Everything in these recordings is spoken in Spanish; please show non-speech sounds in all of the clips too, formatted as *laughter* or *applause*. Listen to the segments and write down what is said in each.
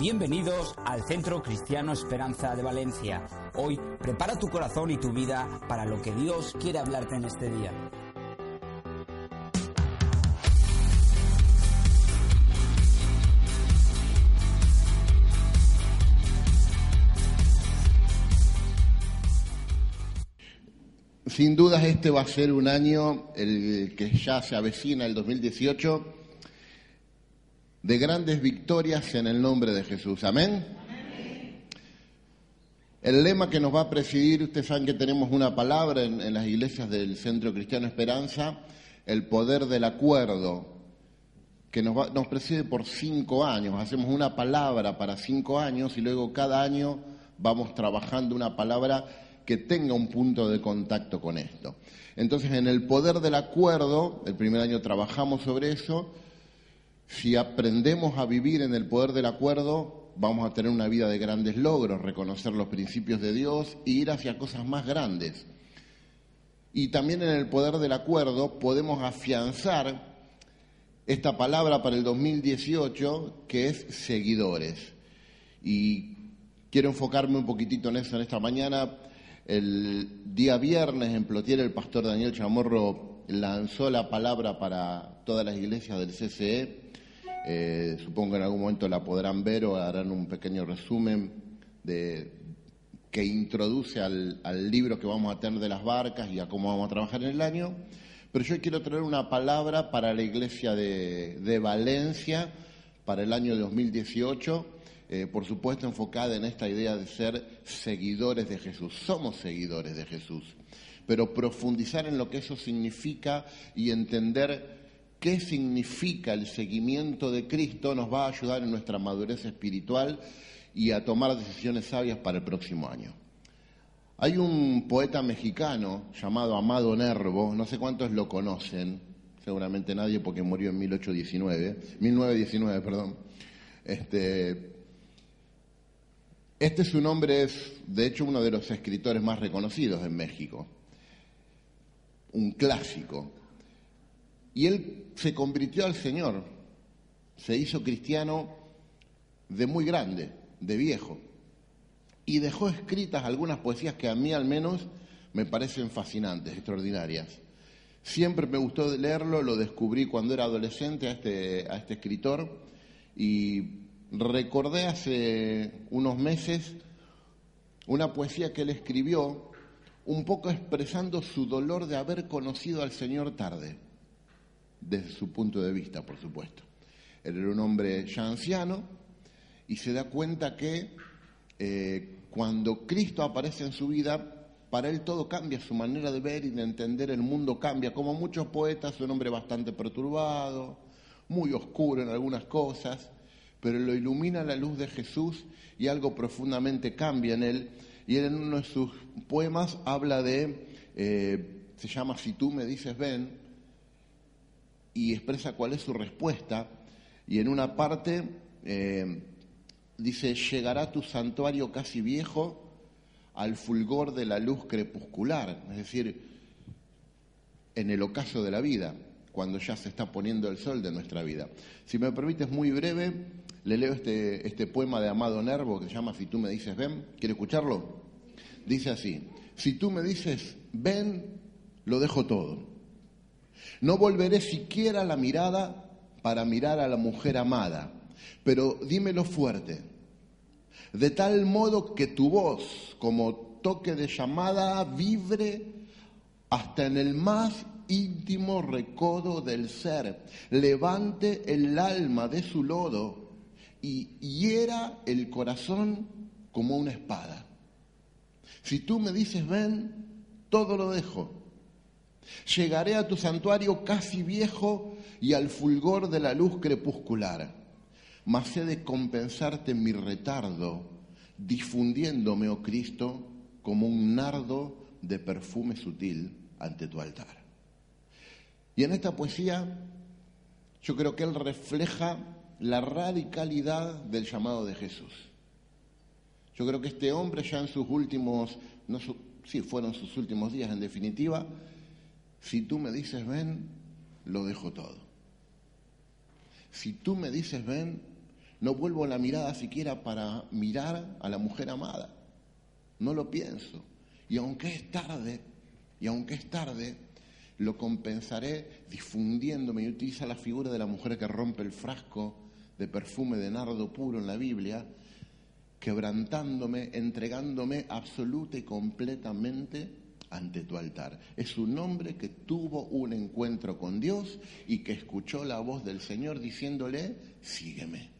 Bienvenidos al Centro Cristiano Esperanza de Valencia. Hoy prepara tu corazón y tu vida para lo que Dios quiere hablarte en este día. Sin dudas este va a ser un año, el que ya se avecina, el 2018, de grandes victorias en el nombre de Jesús. Amén. El lema que nos va a presidir, ustedes saben que tenemos una palabra en, las iglesias del Centro Cristiano Esperanza, el poder del acuerdo, que nos, nos preside por cinco años. Hacemos una palabra para cinco años y luego cada año vamos trabajando una palabra que tenga un punto de contacto con esto. Entonces, en el poder del acuerdo, el primer año trabajamos sobre eso, si aprendemos a vivir en el poder del acuerdo, vamos a tener una vida de grandes logros, reconocer los principios de Dios e ir hacia cosas más grandes. Y también en el poder del acuerdo podemos afianzar esta palabra para el 2018 que es seguidores. Y quiero enfocarme un poquitito en eso en esta mañana. El día viernes en Plotier el pastor Daniel Chamorro lanzó la palabra para todas las iglesias del CCE. Eh, supongo que en algún momento la podrán ver o harán un pequeño resumen de, que introduce al, libro que vamos a tener de las barcas y a cómo vamos a trabajar en el año. Pero yo quiero traer una palabra para la iglesia de, de Valencia para el año 2018, eh, por supuesto enfocada en esta idea de ser seguidores de Jesús. Somos seguidores de Jesús, pero profundizar en lo que eso significa y entender qué significa el seguimiento de Cristo nos va a ayudar en nuestra madurez espiritual y a tomar decisiones sabias para el próximo año. Hay un poeta mexicano llamado Amado Nervo, no sé cuántos lo conocen, seguramente nadie porque murió en 1819, 1919, perdón. Este, este su nombre es, de hecho, uno de los escritores más reconocidos en México, un clásico. Y él se convirtió al Señor, se hizo cristiano de muy grande, de viejo. Y dejó escritas algunas poesías que a mí al menos me parecen fascinantes, extraordinarias. Siempre me gustó leerlo, lo descubrí cuando era adolescente a este, a este escritor. Y recordé hace unos meses una poesía que él escribió un poco expresando su dolor de haber conocido al Señor tarde, desde su punto de vista, por supuesto. Él era un hombre ya anciano y se da cuenta que eh, cuando Cristo aparece en su vida, para él todo cambia, su manera de ver y de entender el mundo cambia. Como muchos poetas, un hombre bastante perturbado, muy oscuro en algunas cosas, pero lo ilumina la luz de Jesús y algo profundamente cambia en él. Y él en uno de sus poemas habla de, eh, se llama Si tú me dices ven, y expresa cuál es su respuesta. Y en una parte eh, dice, llegará tu santuario casi viejo al fulgor de la luz crepuscular, es decir, en el ocaso de la vida, cuando ya se está poniendo el sol de nuestra vida. Si me permites muy breve, le leo este, este poema de Amado Nervo que se llama Si tú me dices ven, ¿quiere escucharlo? Dice así, si tú me dices ven, lo dejo todo. No volveré siquiera la mirada para mirar a la mujer amada, pero dímelo fuerte, de tal modo que tu voz, como toque de llamada, vibre hasta en el más íntimo recodo del ser, levante el alma de su lodo y hiera el corazón como una espada. Si tú me dices ven, todo lo dejo. Llegaré a tu santuario casi viejo y al fulgor de la luz crepuscular, mas he de compensarte mi retardo, difundiéndome, oh Cristo, como un nardo de perfume sutil ante tu altar. Y en esta poesía yo creo que él refleja la radicalidad del llamado de Jesús. Yo creo que este hombre ya en sus últimos, no sí, fueron sus últimos días en definitiva, si tú me dices ven, lo dejo todo. Si tú me dices ven, no vuelvo la mirada siquiera para mirar a la mujer amada. No lo pienso. Y aunque es tarde, y aunque es tarde, lo compensaré difundiéndome y utiliza la figura de la mujer que rompe el frasco de perfume de nardo puro en la Biblia, quebrantándome, entregándome absoluta y completamente ante tu altar. Es un hombre que tuvo un encuentro con Dios y que escuchó la voz del Señor diciéndole, sígueme.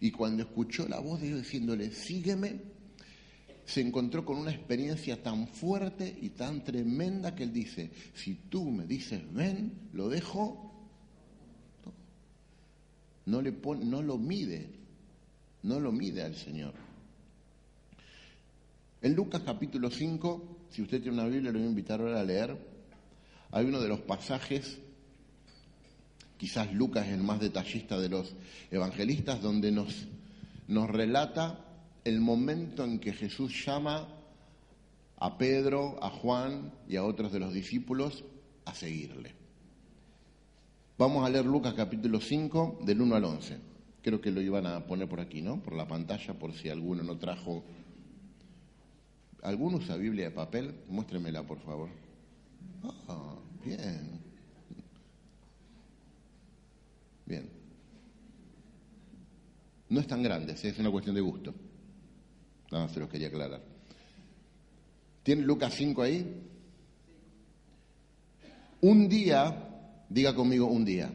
Y cuando escuchó la voz de Dios diciéndole, sígueme, se encontró con una experiencia tan fuerte y tan tremenda que él dice, si tú me dices ven, lo dejo, no, le no lo mide, no lo mide al Señor. En Lucas capítulo 5, si usted tiene una Biblia, lo voy a invitar ahora a leer, hay uno de los pasajes, quizás Lucas es el más detallista de los evangelistas, donde nos, nos relata el momento en que Jesús llama a Pedro, a Juan y a otros de los discípulos a seguirle. Vamos a leer Lucas capítulo 5 del 1 al 11. Creo que lo iban a poner por aquí, ¿no? Por la pantalla, por si alguno no trajo. ¿Alguno usa Biblia de papel? Muéstremela, por favor. Ah, bien. Bien. No es tan grande, es una cuestión de gusto. No, se los quería aclarar. ¿Tiene Lucas 5 ahí? Un día, diga conmigo un día.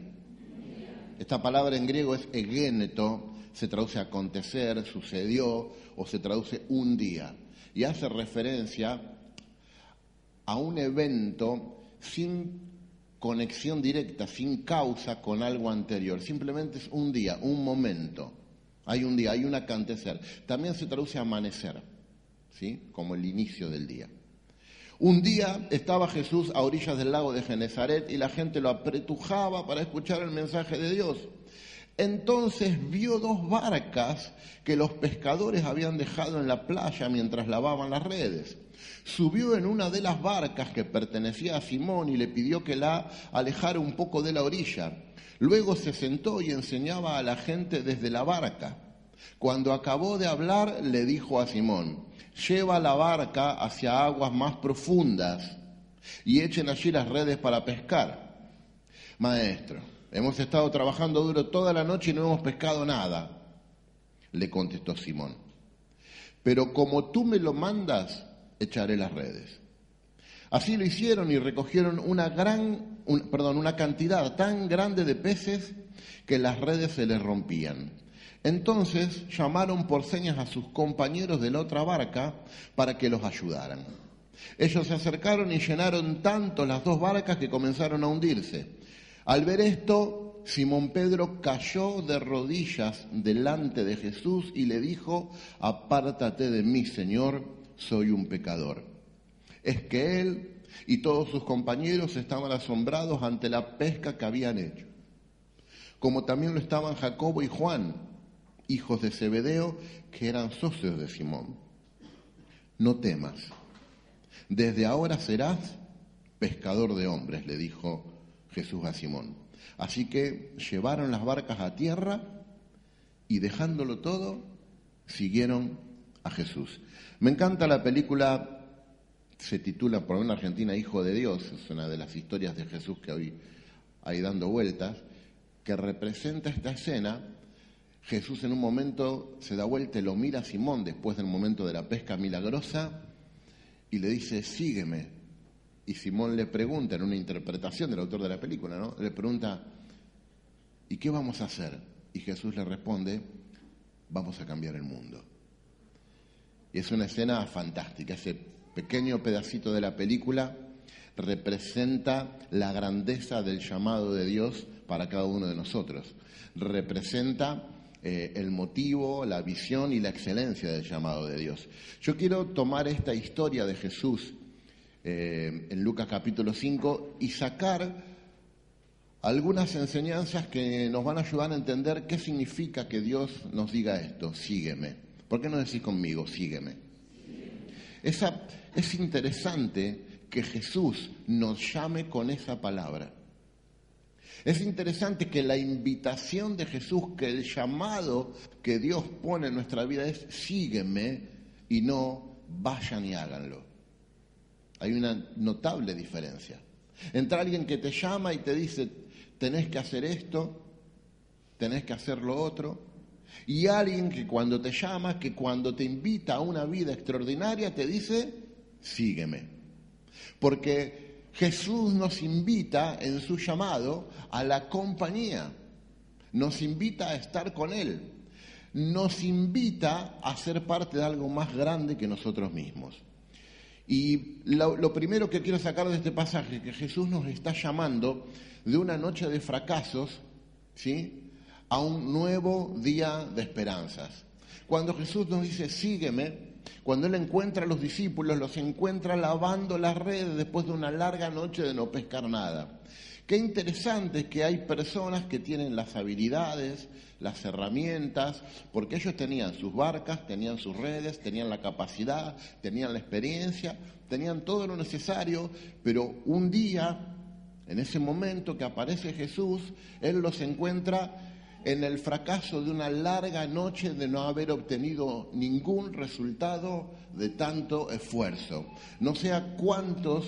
Esta palabra en griego es egeneto, se traduce acontecer, sucedió o se traduce un día. Y hace referencia a un evento sin conexión directa, sin causa con algo anterior. Simplemente es un día, un momento. Hay un día, hay un acontecer. También se traduce amanecer, ¿sí? Como el inicio del día. Un día estaba Jesús a orillas del lago de Genezaret y la gente lo apretujaba para escuchar el mensaje de Dios. Entonces vio dos barcas que los pescadores habían dejado en la playa mientras lavaban las redes. Subió en una de las barcas que pertenecía a Simón y le pidió que la alejara un poco de la orilla. Luego se sentó y enseñaba a la gente desde la barca. Cuando acabó de hablar, le dijo a Simón, lleva la barca hacia aguas más profundas y echen allí las redes para pescar. Maestro, hemos estado trabajando duro toda la noche y no hemos pescado nada, le contestó Simón. Pero como tú me lo mandas, echaré las redes. Así lo hicieron y recogieron una gran, perdón, una cantidad tan grande de peces que las redes se les rompían. Entonces llamaron por señas a sus compañeros de la otra barca para que los ayudaran. Ellos se acercaron y llenaron tanto las dos barcas que comenzaron a hundirse. Al ver esto, Simón Pedro cayó de rodillas delante de Jesús y le dijo, apártate de mí, Señor, soy un pecador es que él y todos sus compañeros estaban asombrados ante la pesca que habían hecho, como también lo estaban Jacobo y Juan, hijos de Zebedeo, que eran socios de Simón. No temas, desde ahora serás pescador de hombres, le dijo Jesús a Simón. Así que llevaron las barcas a tierra y dejándolo todo, siguieron a Jesús. Me encanta la película se titula por una Argentina Hijo de Dios, es una de las historias de Jesús que hoy hay dando vueltas, que representa esta escena. Jesús en un momento se da vuelta y lo mira a Simón después del momento de la pesca milagrosa y le dice, sígueme. Y Simón le pregunta, en una interpretación del autor de la película, ¿no? Le pregunta, ¿y qué vamos a hacer? Y Jesús le responde, vamos a cambiar el mundo. Y es una escena fantástica, ese pequeño pedacito de la película representa la grandeza del llamado de Dios para cada uno de nosotros. Representa eh, el motivo, la visión y la excelencia del llamado de Dios. Yo quiero tomar esta historia de Jesús eh, en Lucas capítulo 5 y sacar algunas enseñanzas que nos van a ayudar a entender qué significa que Dios nos diga esto, sígueme. ¿Por qué no decís conmigo, sígueme? Esa, es interesante que Jesús nos llame con esa palabra. Es interesante que la invitación de Jesús, que el llamado que Dios pone en nuestra vida es sígueme y no vayan y háganlo. Hay una notable diferencia. Entre alguien que te llama y te dice, tenés que hacer esto, tenés que hacer lo otro, y alguien que cuando te llama, que cuando te invita a una vida extraordinaria, te dice, sígueme. Porque Jesús nos invita en su llamado a la compañía, nos invita a estar con Él, nos invita a ser parte de algo más grande que nosotros mismos. Y lo, primero que quiero sacar de este pasaje que Jesús nos está llamando de una noche de fracasos, a un nuevo día de esperanzas. Cuando Jesús nos dice, sígueme, cuando Él encuentra a los discípulos, los encuentra lavando las redes después de una larga noche de no pescar nada. Qué interesante que hay personas que tienen las habilidades, las herramientas, porque ellos tenían sus barcas, tenían sus redes, tenían la capacidad, tenían la experiencia, tenían todo lo necesario, pero un día, en ese momento que aparece Jesús, Él los encuentra en el fracaso de una larga noche de no haber obtenido ningún resultado de tanto esfuerzo. No sé a cuántos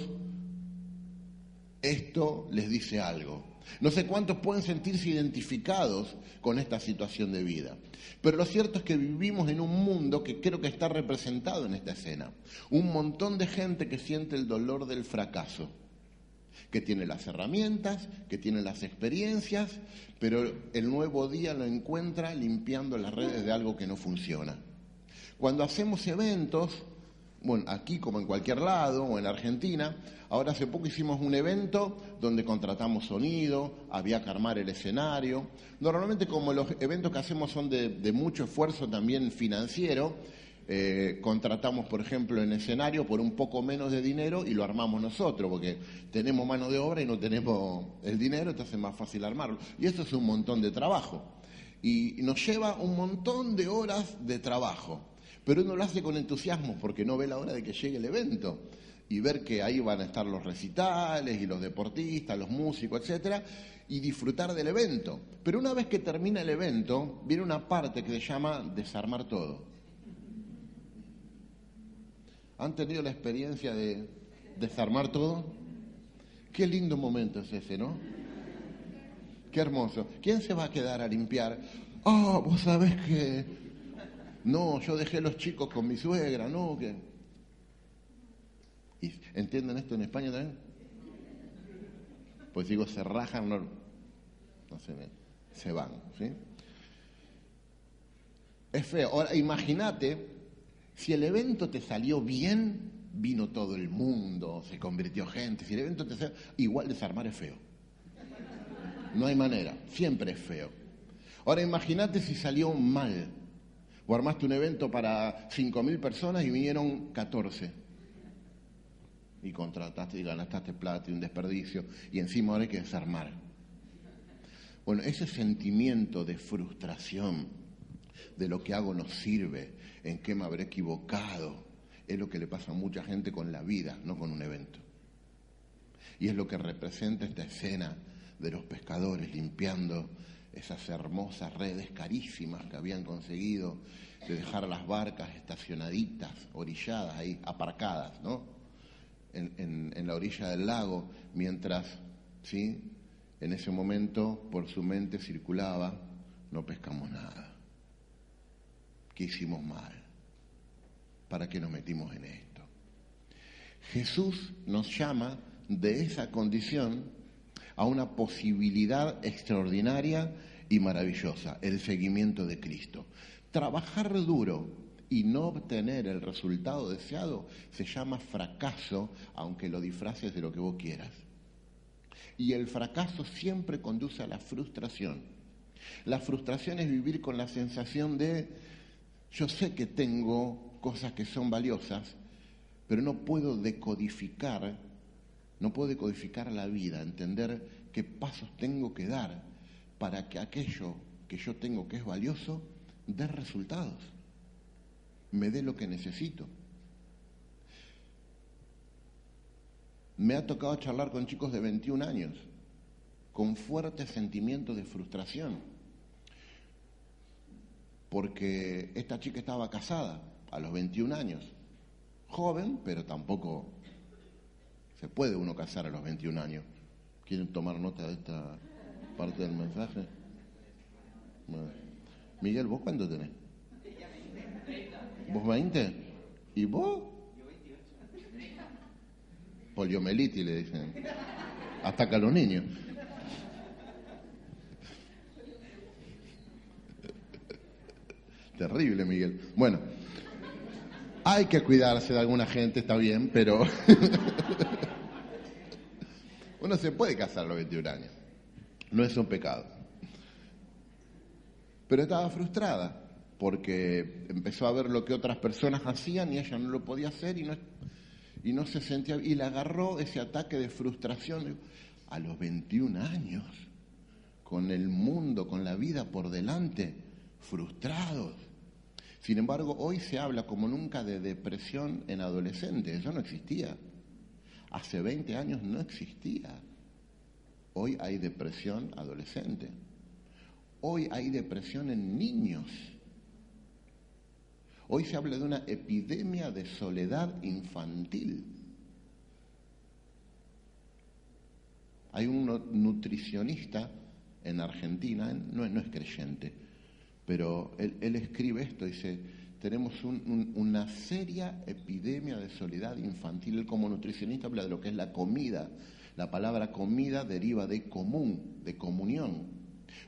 esto les dice algo. No sé cuántos pueden sentirse identificados con esta situación de vida. Pero lo cierto es que vivimos en un mundo que creo que está representado en esta escena. Un montón de gente que siente el dolor del fracaso que tiene las herramientas, que tiene las experiencias, pero el nuevo día lo encuentra limpiando las redes de algo que no funciona. Cuando hacemos eventos, bueno, aquí como en cualquier lado o en Argentina, ahora hace poco hicimos un evento donde contratamos sonido, había que armar el escenario. Normalmente como los eventos que hacemos son de, mucho esfuerzo también financiero, eh, contratamos, por ejemplo, en escenario por un poco menos de dinero y lo armamos nosotros, porque tenemos mano de obra y no tenemos el dinero, entonces es más fácil armarlo. Y esto es un montón de trabajo. Y nos lleva un montón de horas de trabajo. Pero uno lo hace con entusiasmo porque no ve la hora de que llegue el evento y ver que ahí van a estar los recitales y los deportistas, los músicos, etcétera, y disfrutar del evento. Pero una vez que termina el evento, viene una parte que se llama desarmar todo. ¿Han tenido la experiencia de desarmar todo? Qué lindo momento es ese, ¿no? Qué hermoso. ¿Quién se va a quedar a limpiar? Oh, vos sabés que... No, yo dejé los chicos con mi suegra, ¿no? Que... ¿Y ¿Entienden esto en España también? Pues digo, se rajan, no, no se ven, se van, ¿sí? Es feo. Ahora, imagínate si el evento te salió bien, vino todo el mundo, se convirtió gente. Si el evento te salió, igual desarmar es feo. No hay manera, siempre es feo. Ahora imagínate si salió mal. O armaste un evento para 5.000 personas y vinieron 14. Y contrataste y ganaste plata y un desperdicio. Y encima ahora hay que desarmar. Bueno, ese sentimiento de frustración, de lo que hago no sirve, en qué me habré equivocado. Es lo que le pasa a mucha gente con la vida, no con un evento. Y es lo que representa esta escena de los pescadores limpiando esas hermosas redes carísimas que habían conseguido de dejar las barcas estacionaditas, orilladas ahí, aparcadas, ¿no? En, la orilla del lago, mientras, ¿sí? En ese momento por su mente circulaba, no pescamos nada hicimos mal, para que nos metimos en esto. Jesús nos llama de esa condición a una posibilidad extraordinaria y maravillosa, el seguimiento de Cristo. Trabajar duro y no obtener el resultado deseado se llama fracaso, aunque lo disfraces de lo que vos quieras. Y el fracaso siempre conduce a la frustración. La frustración es vivir con la sensación de, yo sé que tengo cosas que son valiosas, pero no puedo decodificar, no puedo decodificar la vida, entender qué pasos tengo que dar para que aquello que yo tengo que es valioso dé resultados me dé lo que necesito. Me ha tocado charlar con chicos de 21 años, con fuertes sentimientos de frustración, porque esta chica estaba casada a los 21 años, joven, pero tampoco se puede uno casar a los 21 años. ¿Quieren tomar nota de esta parte del mensaje? Miguel, ¿vos cuánto tenés? ¿Vos 20? ¿Y vos? Poliomelitis le dicen. Ataca a los niños. Terrible, Miguel. Bueno, hay que cuidarse de alguna gente, está bien, pero *laughs* uno se puede casar a los 21 años. No es un pecado. Pero estaba frustrada porque empezó a ver lo que otras personas hacían y ella no lo podía hacer y no, y no se sentía... Y le agarró ese ataque de frustración a los 21 años, con el mundo, con la vida por delante, frustrados. Sin embargo, hoy se habla como nunca de depresión en adolescentes, eso no existía. Hace 20 años no existía. Hoy hay depresión adolescente. Hoy hay depresión en niños. Hoy se habla de una epidemia de soledad infantil. Hay un nutricionista en Argentina, no, es creyente, pero él, escribe esto, dice, tenemos una seria epidemia de soledad infantil. Él como nutricionista habla de lo que es la comida. La palabra comida deriva de común, de comunión.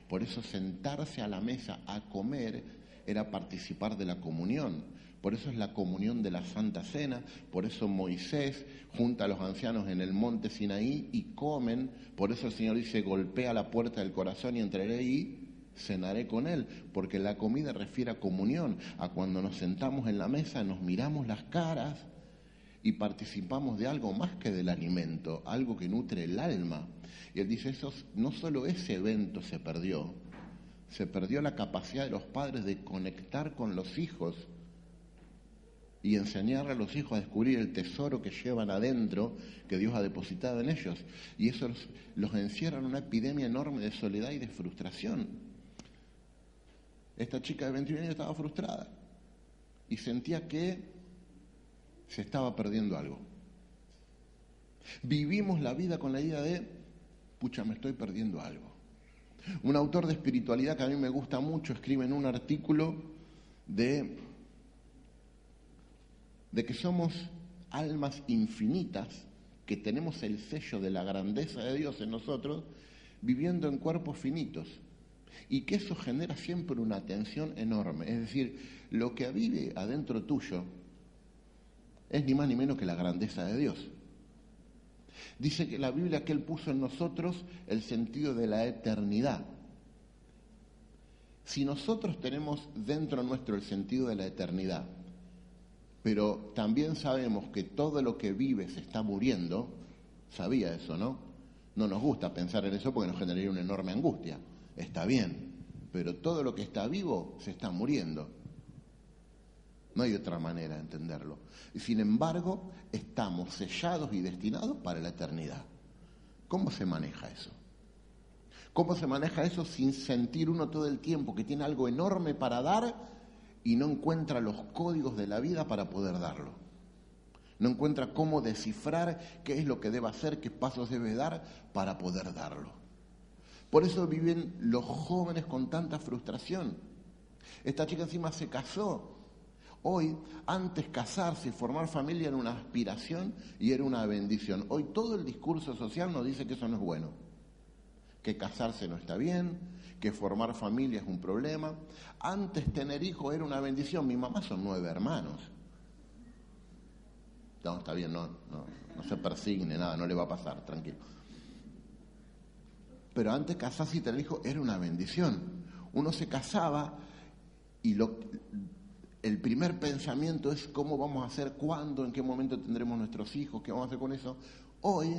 Por eso sentarse a la mesa a comer era participar de la comunión. Por eso es la comunión de la Santa Cena, por eso Moisés junta a los ancianos en el monte Sinaí y comen, por eso el Señor dice, golpea la puerta del corazón y entraré y cenaré con él, porque la comida refiere a comunión, a cuando nos sentamos en la mesa, nos miramos las caras y participamos de algo más que del alimento, algo que nutre el alma. Y él dice, eso, no solo ese evento se perdió, se perdió la capacidad de los padres de conectar con los hijos y enseñarle a los hijos a descubrir el tesoro que llevan adentro, que Dios ha depositado en ellos. Y eso los, encierra en una epidemia enorme de soledad y de frustración. Esta chica de 21 años estaba frustrada y sentía que se estaba perdiendo algo. Vivimos la vida con la idea de, pucha, me estoy perdiendo algo. Un autor de espiritualidad que a mí me gusta mucho escribe en un artículo de, de que somos almas infinitas, que tenemos el sello de la grandeza de Dios en nosotros, viviendo en cuerpos finitos. Y que eso genera siempre una tensión enorme. Es decir, lo que vive adentro tuyo es ni más ni menos que la grandeza de Dios. Dice que la Biblia que Él puso en nosotros el sentido de la eternidad. Si nosotros tenemos dentro nuestro el sentido de la eternidad, pero también sabemos que todo lo que vive se está muriendo, sabía eso, ¿no? No nos gusta pensar en eso porque nos generaría una enorme angustia. Está bien, pero todo lo que está vivo se está muriendo. No hay otra manera de entenderlo. Y sin embargo, estamos sellados y destinados para la eternidad. ¿Cómo se maneja eso? ¿Cómo se maneja eso sin sentir uno todo el tiempo que tiene algo enorme para dar y no encuentra los códigos de la vida para poder darlo? No encuentra cómo descifrar qué es lo que debe hacer, qué pasos debe dar para poder darlo. Por eso viven los jóvenes con tanta frustración. Esta chica encima se casó Hoy, antes casarse y formar familia era una aspiración y era una bendición. Hoy todo el discurso social nos dice que eso no es bueno. que casarse no está bien, que formar familia es un problema. Antes tener hijos era una bendición. Mi mamá son nueve hermanos. No, está bien, no, no, no se persigne nada, no le va a pasar, tranquilo. Pero antes casarse y tener hijos era una bendición. Uno se casaba y lo, el primer pensamiento es cómo vamos a hacer, cuándo, en qué momento tendremos nuestros hijos, qué vamos a hacer con eso. Hoy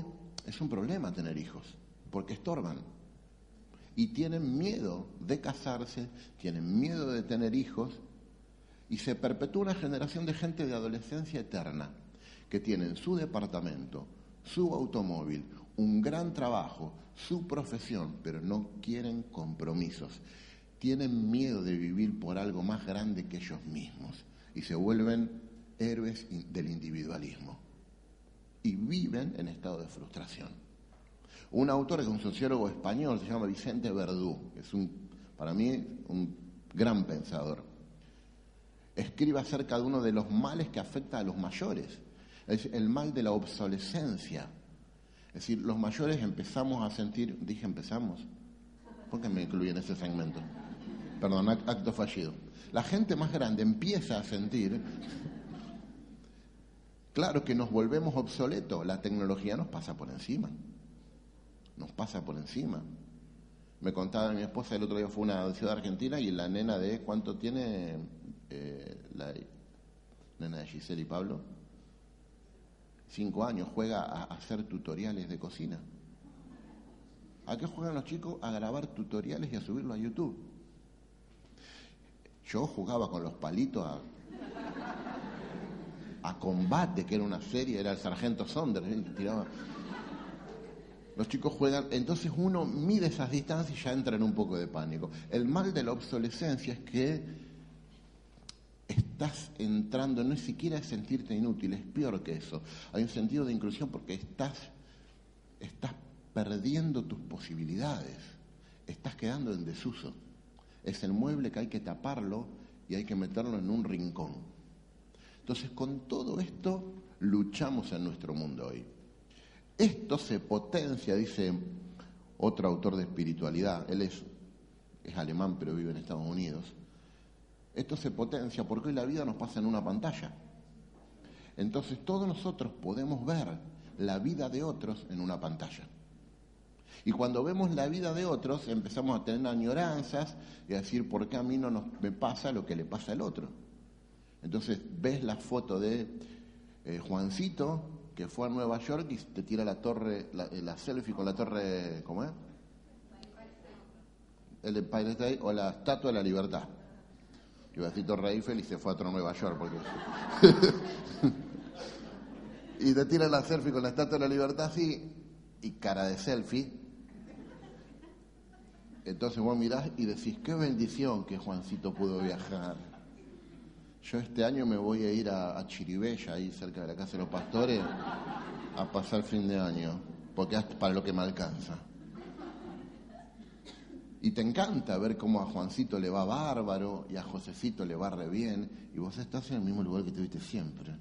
es un problema tener hijos, porque estorban. Y tienen miedo de casarse, tienen miedo de tener hijos, y se perpetúa una generación de gente de adolescencia eterna, que tienen su departamento, su automóvil, un gran trabajo, su profesión, pero no quieren compromisos tienen miedo de vivir por algo más grande que ellos mismos y se vuelven héroes del individualismo y viven en estado de frustración. Un autor que es un sociólogo español, se llama Vicente Verdú, es un, para mí un gran pensador. Escribe acerca de uno de los males que afecta a los mayores, es el mal de la obsolescencia. Es decir, los mayores empezamos a sentir, dije empezamos, ¿por qué me incluyen en ese segmento? perdón, acto fallido. La gente más grande empieza a sentir, claro que nos volvemos obsoletos, la tecnología nos pasa por encima, nos pasa por encima. Me contaba mi esposa el otro día fue una ciudad argentina y la nena de cuánto tiene eh, la nena de Giselle y Pablo, cinco años, juega a hacer tutoriales de cocina. ¿A qué juegan los chicos? A grabar tutoriales y a subirlo a YouTube. Yo jugaba con los palitos a, combate, que era una serie, era el sargento Saunders, tiraba. Los chicos juegan, entonces uno mide esas distancias y ya entra en un poco de pánico. El mal de la obsolescencia es que estás entrando, no es siquiera sentirte inútil, es peor que eso. Hay un sentido de inclusión porque estás, estás perdiendo tus posibilidades, estás quedando en desuso es el mueble que hay que taparlo y hay que meterlo en un rincón. Entonces, con todo esto luchamos en nuestro mundo hoy. Esto se potencia, dice otro autor de espiritualidad, él es, es alemán pero vive en Estados Unidos. Esto se potencia porque hoy la vida nos pasa en una pantalla. Entonces todos nosotros podemos ver la vida de otros en una pantalla. Y cuando vemos la vida de otros, empezamos a tener añoranzas y a decir, ¿por qué a mí no me pasa lo que le pasa al otro? Entonces ves la foto de eh, Juancito, que fue a Nueva York y te tira la torre, la, selfie con la torre, ¿cómo es? El Empire State o la Estatua de la Libertad. A Torre Eiffel y se fue a otro Nueva York. Porque... *laughs* y te tira la selfie con la Estatua de la Libertad así y cara de selfie entonces vos mirás y decís, qué bendición que Juancito pudo viajar. Yo este año me voy a ir a, Chiribella, ahí cerca de la casa de los pastores, a pasar fin de año, porque es para lo que me alcanza. Y te encanta ver cómo a Juancito le va bárbaro y a Josecito le va re bien, y vos estás en el mismo lugar que tuviste siempre.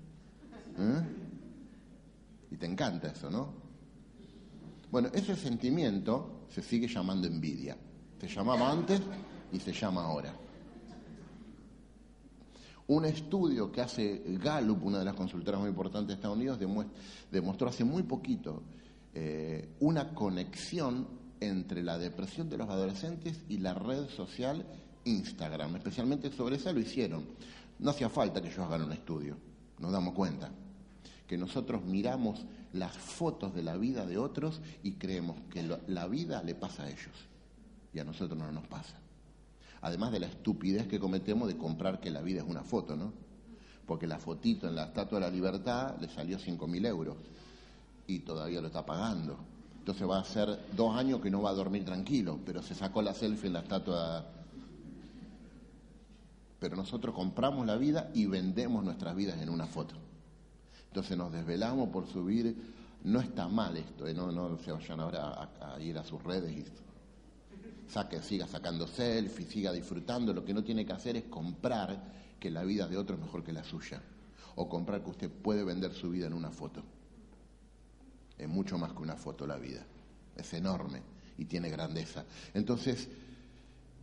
¿eh? Y te encanta eso, ¿no? Bueno, ese sentimiento se sigue llamando envidia. Se llamaba antes y se llama ahora. Un estudio que hace Gallup, una de las consultoras muy importantes de Estados Unidos, demostró hace muy poquito eh, una conexión entre la depresión de los adolescentes y la red social Instagram. Especialmente sobre eso lo hicieron. No hacía falta que ellos hagan un estudio, nos damos cuenta. Que nosotros miramos las fotos de la vida de otros y creemos que la vida le pasa a ellos y a nosotros no nos pasa. Además de la estupidez que cometemos de comprar que la vida es una foto, ¿no? Porque la fotito en la Estatua de la Libertad le salió 5.000 euros y todavía lo está pagando. Entonces va a ser dos años que no va a dormir tranquilo, pero se sacó la selfie en la estatua. Pero nosotros compramos la vida y vendemos nuestras vidas en una foto. Entonces nos desvelamos por subir. No está mal esto, ¿eh? no, no se vayan ahora a, ir a sus redes y saque, siga sacando selfies, siga disfrutando. Lo que no tiene que hacer es comprar que la vida de otro es mejor que la suya. O comprar que usted puede vender su vida en una foto. Es mucho más que una foto la vida. Es enorme. y tiene grandeza. Entonces,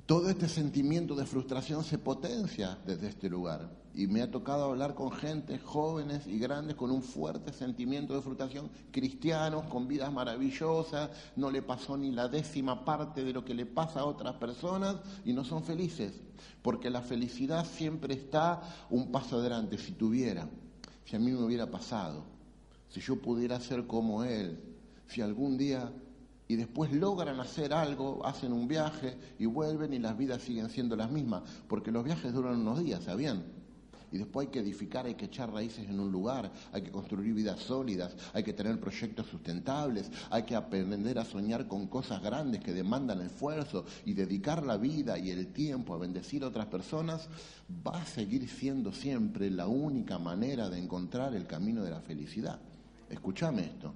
todo este sentimiento de frustración se potencia desde este lugar. Y me ha tocado hablar con gente, jóvenes y grandes, con un fuerte sentimiento de frustración, cristianos con vidas maravillosas, no le pasó ni la décima parte de lo que le pasa a otras personas y no son felices, porque la felicidad siempre está un paso adelante. Si tuviera, si a mí me hubiera pasado, si yo pudiera ser como él, si algún día y después logran hacer algo, hacen un viaje y vuelven y las vidas siguen siendo las mismas, porque los viajes duran unos días, ¿sabían? y después hay que edificar, hay que echar raíces en un lugar, hay que construir vidas sólidas, hay que tener proyectos sustentables, hay que aprender a soñar con cosas grandes que demandan esfuerzo y dedicar la vida y el tiempo a bendecir a otras personas, va a seguir siendo siempre la única manera de encontrar el camino de la felicidad. Escúchame esto,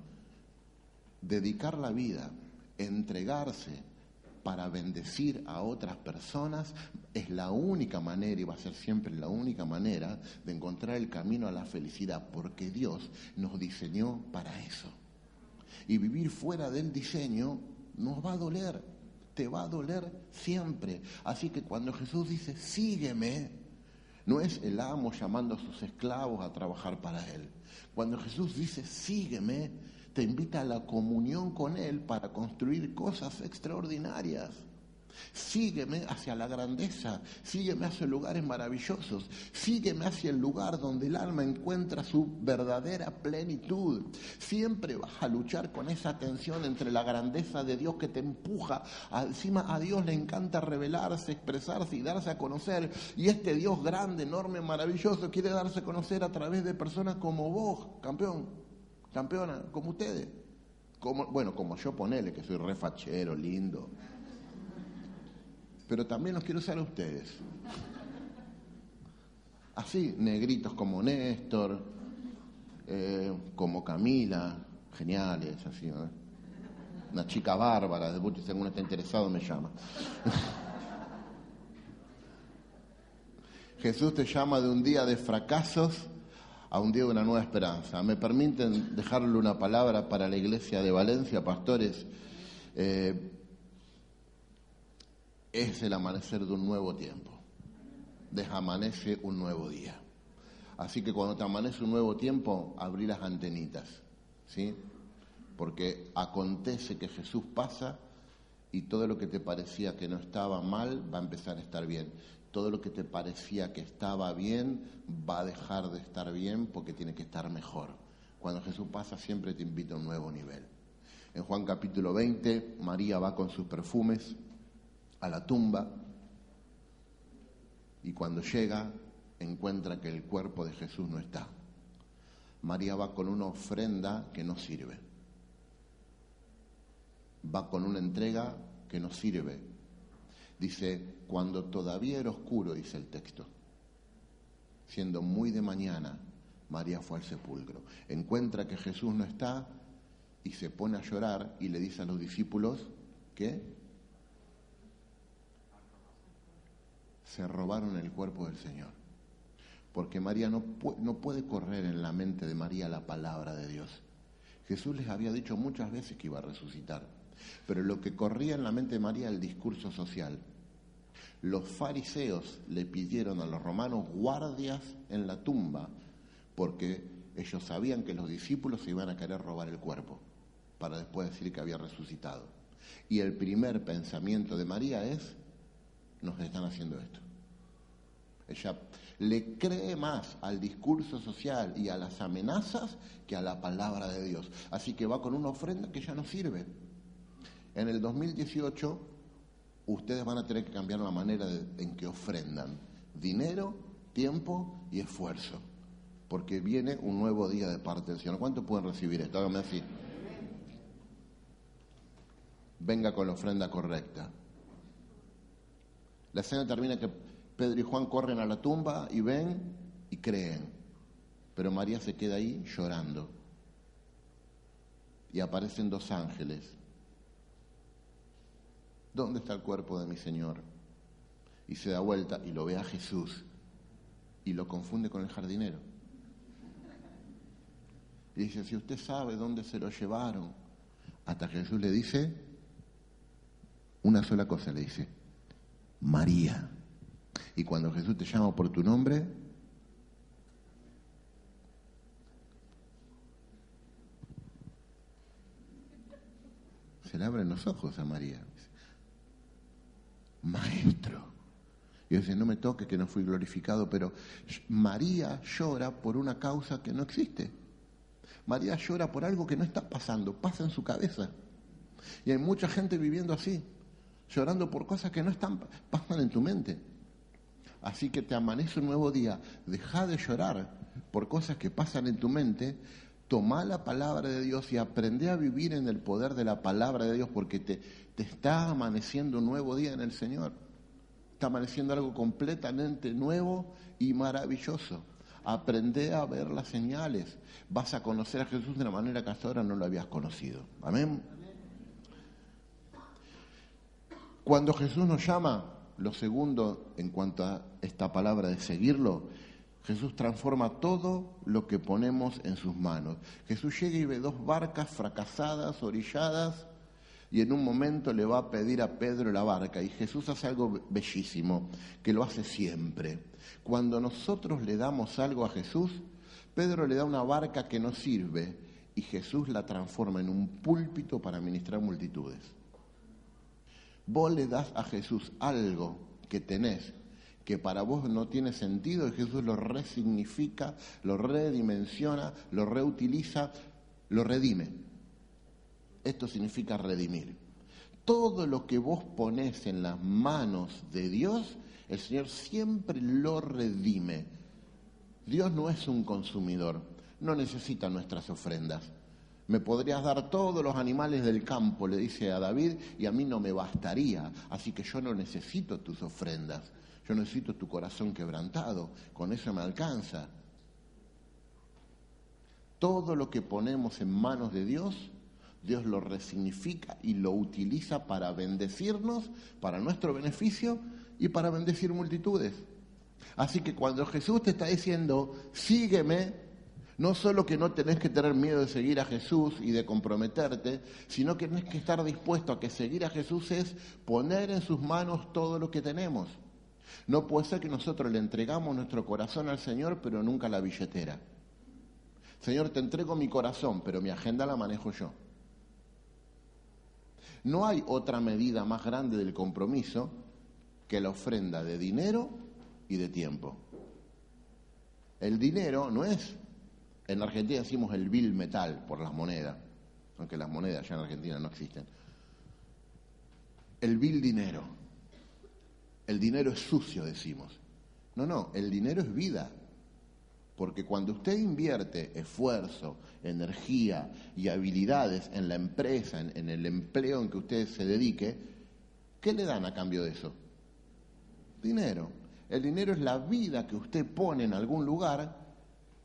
dedicar la vida, entregarse, para bendecir a otras personas es la única manera y va a ser siempre la única manera de encontrar el camino a la felicidad, porque Dios nos diseñó para eso. Y vivir fuera del diseño nos va a doler, te va a doler siempre. Así que cuando Jesús dice, sígueme, no es el amo llamando a sus esclavos a trabajar para él. Cuando Jesús dice, sígueme, te invita a la comunión con Él para construir cosas extraordinarias. Sígueme hacia la grandeza, sígueme hacia lugares maravillosos, sígueme hacia el lugar donde el alma encuentra su verdadera plenitud. Siempre vas a luchar con esa tensión entre la grandeza de Dios que te empuja. Encima a Dios le encanta revelarse, expresarse y darse a conocer. Y este Dios grande, enorme, maravilloso quiere darse a conocer a través de personas como vos, campeón campeona, como ustedes. Como, bueno, como yo ponele, que soy refachero, lindo. Pero también los quiero usar a ustedes. Así, negritos como Néstor, eh, como Camila, geniales, así, Una chica bárbara, de si alguno está interesado me llama. *laughs* Jesús te llama de un día de fracasos a un día de una nueva esperanza. ¿Me permiten dejarle una palabra para la iglesia de Valencia, pastores? Eh, es el amanecer de un nuevo tiempo. Desamanece un nuevo día. Así que cuando te amanece un nuevo tiempo, abrí las antenitas, ¿sí? Porque acontece que Jesús pasa y todo lo que te parecía que no estaba mal va a empezar a estar bien todo lo que te parecía que estaba bien va a dejar de estar bien porque tiene que estar mejor. Cuando Jesús pasa siempre te invita a un nuevo nivel. En Juan capítulo 20, María va con sus perfumes a la tumba y cuando llega encuentra que el cuerpo de Jesús no está. María va con una ofrenda que no sirve. Va con una entrega que no sirve Dice, cuando todavía era oscuro, dice el texto, siendo muy de mañana, María fue al sepulcro. Encuentra que Jesús no está y se pone a llorar y le dice a los discípulos que se robaron el cuerpo del Señor. Porque María no, no puede correr en la mente de María la palabra de Dios. Jesús les había dicho muchas veces que iba a resucitar. Pero lo que corría en la mente de María el discurso social. Los fariseos le pidieron a los romanos guardias en la tumba porque ellos sabían que los discípulos se iban a querer robar el cuerpo para después decir que había resucitado. Y el primer pensamiento de María es, nos están haciendo esto. Ella le cree más al discurso social y a las amenazas que a la palabra de Dios. Así que va con una ofrenda que ya no sirve. En el 2018 ustedes van a tener que cambiar la manera en que ofrendan dinero, tiempo y esfuerzo, porque viene un nuevo día de parte del Señor. ¿Cuántos pueden recibir esto? Háganme así. Venga con la ofrenda correcta. La escena termina que Pedro y Juan corren a la tumba y ven y creen, pero María se queda ahí llorando. Y aparecen dos ángeles ¿dónde está el cuerpo de mi Señor? Y se da vuelta y lo ve a Jesús y lo confunde con el jardinero. Y dice, si usted sabe dónde se lo llevaron, hasta que Jesús le dice, Una sola cosa le dice, María. Y cuando Jesús te llama por tu nombre, se le abren los ojos a María. Maestro. Y dice, no me toque que no fui glorificado, pero María llora por una causa que no existe. María llora por algo que no está pasando, pasa en su cabeza. Y hay mucha gente viviendo así, llorando por cosas que no están, pasan en tu mente. Así que te amanece un nuevo día, deja de llorar por cosas que pasan en tu mente, toma la palabra de Dios y aprende a vivir en el poder de la palabra de Dios porque te, te está amaneciendo un nuevo día en el Señor. Está amaneciendo algo completamente nuevo y maravilloso. Aprende a ver las señales. Vas a conocer a Jesús de una manera que hasta ahora no lo habías conocido. Amén. Cuando Jesús nos llama, lo segundo en cuanto a esta palabra de seguirlo, Jesús transforma todo lo que ponemos en sus manos. Jesús llega y ve dos barcas fracasadas, orilladas, y en un momento le va a pedir a Pedro la barca. Y Jesús hace algo bellísimo, que lo hace siempre. Cuando nosotros le damos algo a Jesús, Pedro le da una barca que no sirve y Jesús la transforma en un púlpito para ministrar multitudes. Vos le das a Jesús algo que tenés que para vos no tiene sentido y Jesús lo resignifica, lo redimensiona, lo reutiliza, lo redime. Esto significa redimir. Todo lo que vos ponés en las manos de Dios, el Señor siempre lo redime. Dios no es un consumidor, no necesita nuestras ofrendas. Me podrías dar todos los animales del campo, le dice a David, y a mí no me bastaría, así que yo no necesito tus ofrendas, yo necesito tu corazón quebrantado, con eso me alcanza. Todo lo que ponemos en manos de Dios, Dios lo resignifica y lo utiliza para bendecirnos, para nuestro beneficio y para bendecir multitudes. Así que cuando Jesús te está diciendo, sígueme, no solo que no tenés que tener miedo de seguir a Jesús y de comprometerte, sino que tenés que estar dispuesto a que seguir a Jesús es poner en sus manos todo lo que tenemos. No puede ser que nosotros le entregamos nuestro corazón al Señor, pero nunca la billetera. Señor, te entrego mi corazón, pero mi agenda la manejo yo. No hay otra medida más grande del compromiso que la ofrenda de dinero y de tiempo. El dinero no es en Argentina decimos el bill metal por las monedas, aunque las monedas ya en Argentina no existen. El bill dinero. El dinero es sucio, decimos. No, no, el dinero es vida. Porque cuando usted invierte esfuerzo, energía y habilidades en la empresa, en, en, el empleo en que usted se dedique, ¿qué le dan a cambio de eso? Dinero. El dinero es la vida que usted pone en algún lugar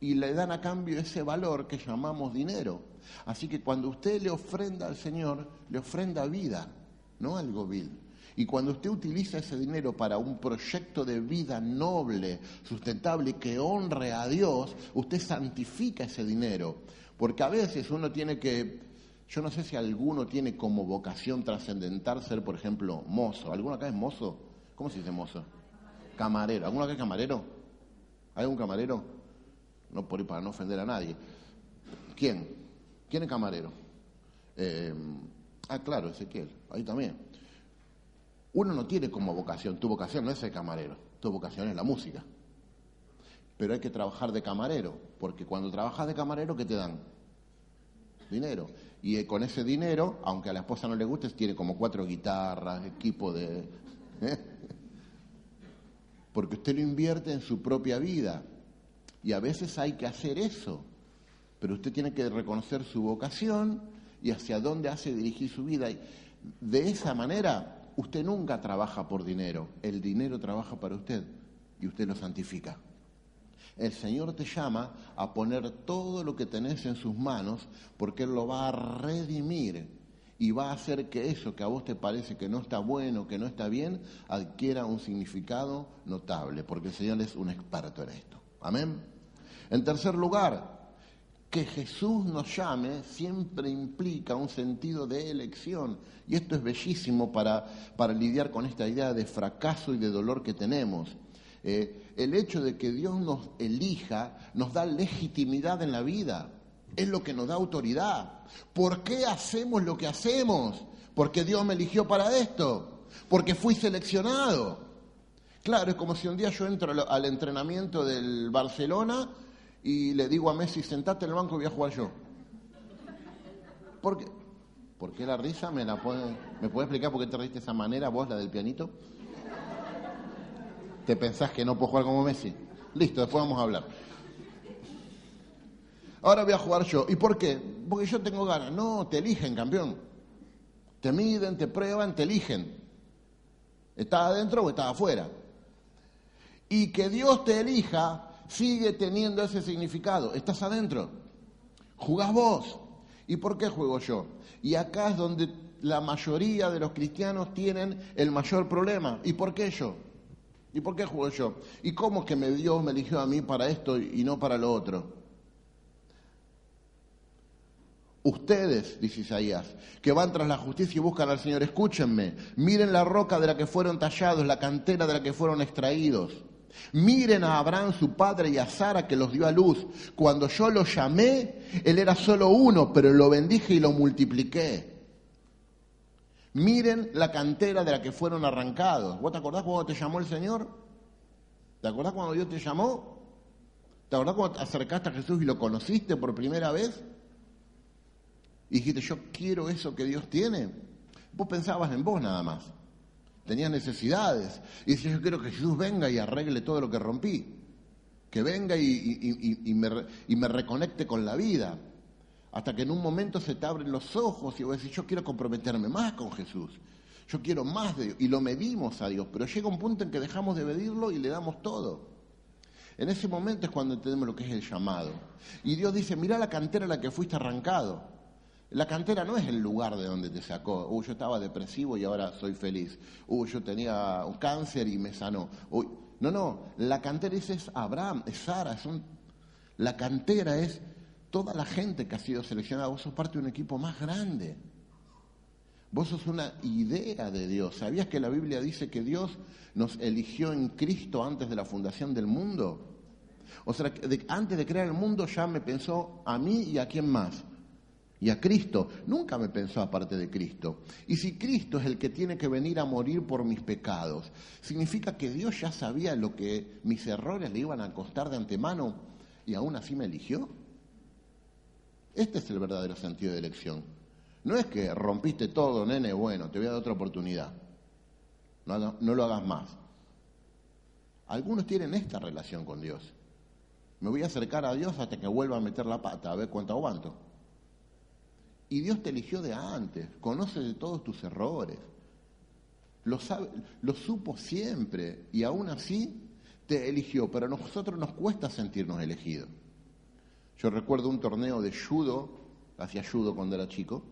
y le dan a cambio ese valor que llamamos dinero. Así que cuando usted le ofrenda al Señor, le ofrenda vida, no algo vil. Y cuando usted utiliza ese dinero para un proyecto de vida noble, sustentable, que honre a Dios, usted santifica ese dinero. Porque a veces uno tiene que, yo no sé si alguno tiene como vocación trascendental ser, por ejemplo, mozo. ¿Alguno acá es mozo? ¿Cómo se dice mozo? Camarero. ¿Alguno acá es camarero? ¿Hay un camarero? No por, para no ofender a nadie. ¿Quién? ¿Quién es camarero? Eh, ah, claro, Ezequiel, ahí también. Uno no tiene como vocación, tu vocación no es ser camarero, tu vocación es la música. Pero hay que trabajar de camarero, porque cuando trabajas de camarero, ¿qué te dan? Dinero. Y eh, con ese dinero, aunque a la esposa no le guste, tiene como cuatro guitarras, equipo de... ¿eh? Porque usted lo invierte en su propia vida. Y a veces hay que hacer eso, pero usted tiene que reconocer su vocación y hacia dónde hace dirigir su vida. De esa manera, usted nunca trabaja por dinero, el dinero trabaja para usted y usted lo santifica. El Señor te llama a poner todo lo que tenés en sus manos porque Él lo va a redimir y va a hacer que eso que a vos te parece que no está bueno, que no está bien, adquiera un significado notable, porque el Señor es un experto en esto. Amén. En tercer lugar, Que Jesús nos llame siempre implica un sentido de elección. Y esto es bellísimo para, para lidiar con esta idea de fracaso y de dolor que tenemos. Eh, el hecho de que Dios nos elija nos da legitimidad en la vida, es lo que nos da autoridad. ¿Por qué hacemos lo que hacemos? Porque Dios me eligió para esto, porque fui seleccionado. Claro, es como si un día yo entro al entrenamiento del Barcelona y le digo a Messi, sentate en el banco y voy a jugar yo. ¿Por qué? ¿Por qué la risa? ¿Me, la puede, ¿Me puede explicar por qué te reíste de esa manera, vos, la del pianito? ¿Te pensás que no puedo jugar como Messi? Listo, después vamos a hablar. Ahora voy a jugar yo. ¿Y por qué? Porque yo tengo ganas. No, te eligen, campeón. Te miden, te prueban, te eligen. ¿Estás adentro o estás afuera? Y que Dios te elija sigue teniendo ese significado. Estás adentro. Jugás vos. ¿Y por qué juego yo? Y acá es donde la mayoría de los cristianos tienen el mayor problema. ¿Y por qué yo? ¿Y por qué juego yo? ¿Y cómo que Dios me eligió a mí para esto y no para lo otro? Ustedes, dice Isaías, que van tras la justicia y buscan al Señor, escúchenme, miren la roca de la que fueron tallados, la cantera de la que fueron extraídos. Miren a Abraham, su padre, y a Sara, que los dio a luz. Cuando yo lo llamé, él era solo uno, pero lo bendije y lo multipliqué. Miren la cantera de la que fueron arrancados. ¿Vos te acordás cuando te llamó el Señor? ¿Te acordás cuando Dios te llamó? ¿Te acordás cuando te acercaste a Jesús y lo conociste por primera vez? Y dijiste, yo quiero eso que Dios tiene. Vos pensabas en vos nada más. Tenías necesidades. Y decías, yo quiero que Jesús venga y arregle todo lo que rompí. Que venga y, me, y me reconecte con la vida. Hasta que en un momento se te abren los ojos y vos decís, yo quiero comprometerme más con Jesús. Yo quiero más de Dios. Y lo medimos a Dios. Pero llega un punto en que dejamos de medirlo y le damos todo. En ese momento es cuando entendemos lo que es el llamado. Y Dios dice, mira la cantera en la que fuiste arrancado. La cantera no es el lugar de donde te sacó. Uy, yo estaba depresivo y ahora soy feliz. Uy, yo tenía un cáncer y me sanó. Uy, no, no. La cantera es, Abraham, es Sara. La cantera es toda la gente que ha sido seleccionada, vos sos parte de un equipo más grande. Vos sos una idea de Dios. ¿Sabías que la Biblia dice que Dios nos eligió en Cristo antes de la fundación del mundo? O sea, antes de crear el mundo ya me pensó a mí y a quién más. Y a Cristo. Nunca me pensó aparte de Cristo. Y si Cristo es el que tiene que venir a morir por mis pecados, ¿significa que Dios ya sabía lo que mis errores le iban a costar de antemano y aún así me eligió? Este es el verdadero sentido de elección. No es que rompiste todo, nene, bueno, te voy a dar otra oportunidad. No, no, lo hagas más. Algunos tienen esta relación con Dios. Me voy a acercar a Dios hasta que vuelva a meter la pata, a ver cuánto aguanto. Y Dios te eligió de antes, conoce de todos tus errores, lo, sabe, lo supo siempre y aún así te eligió, pero a nosotros nos cuesta sentirnos elegidos. Yo recuerdo un torneo de judo, hacía judo cuando era chico,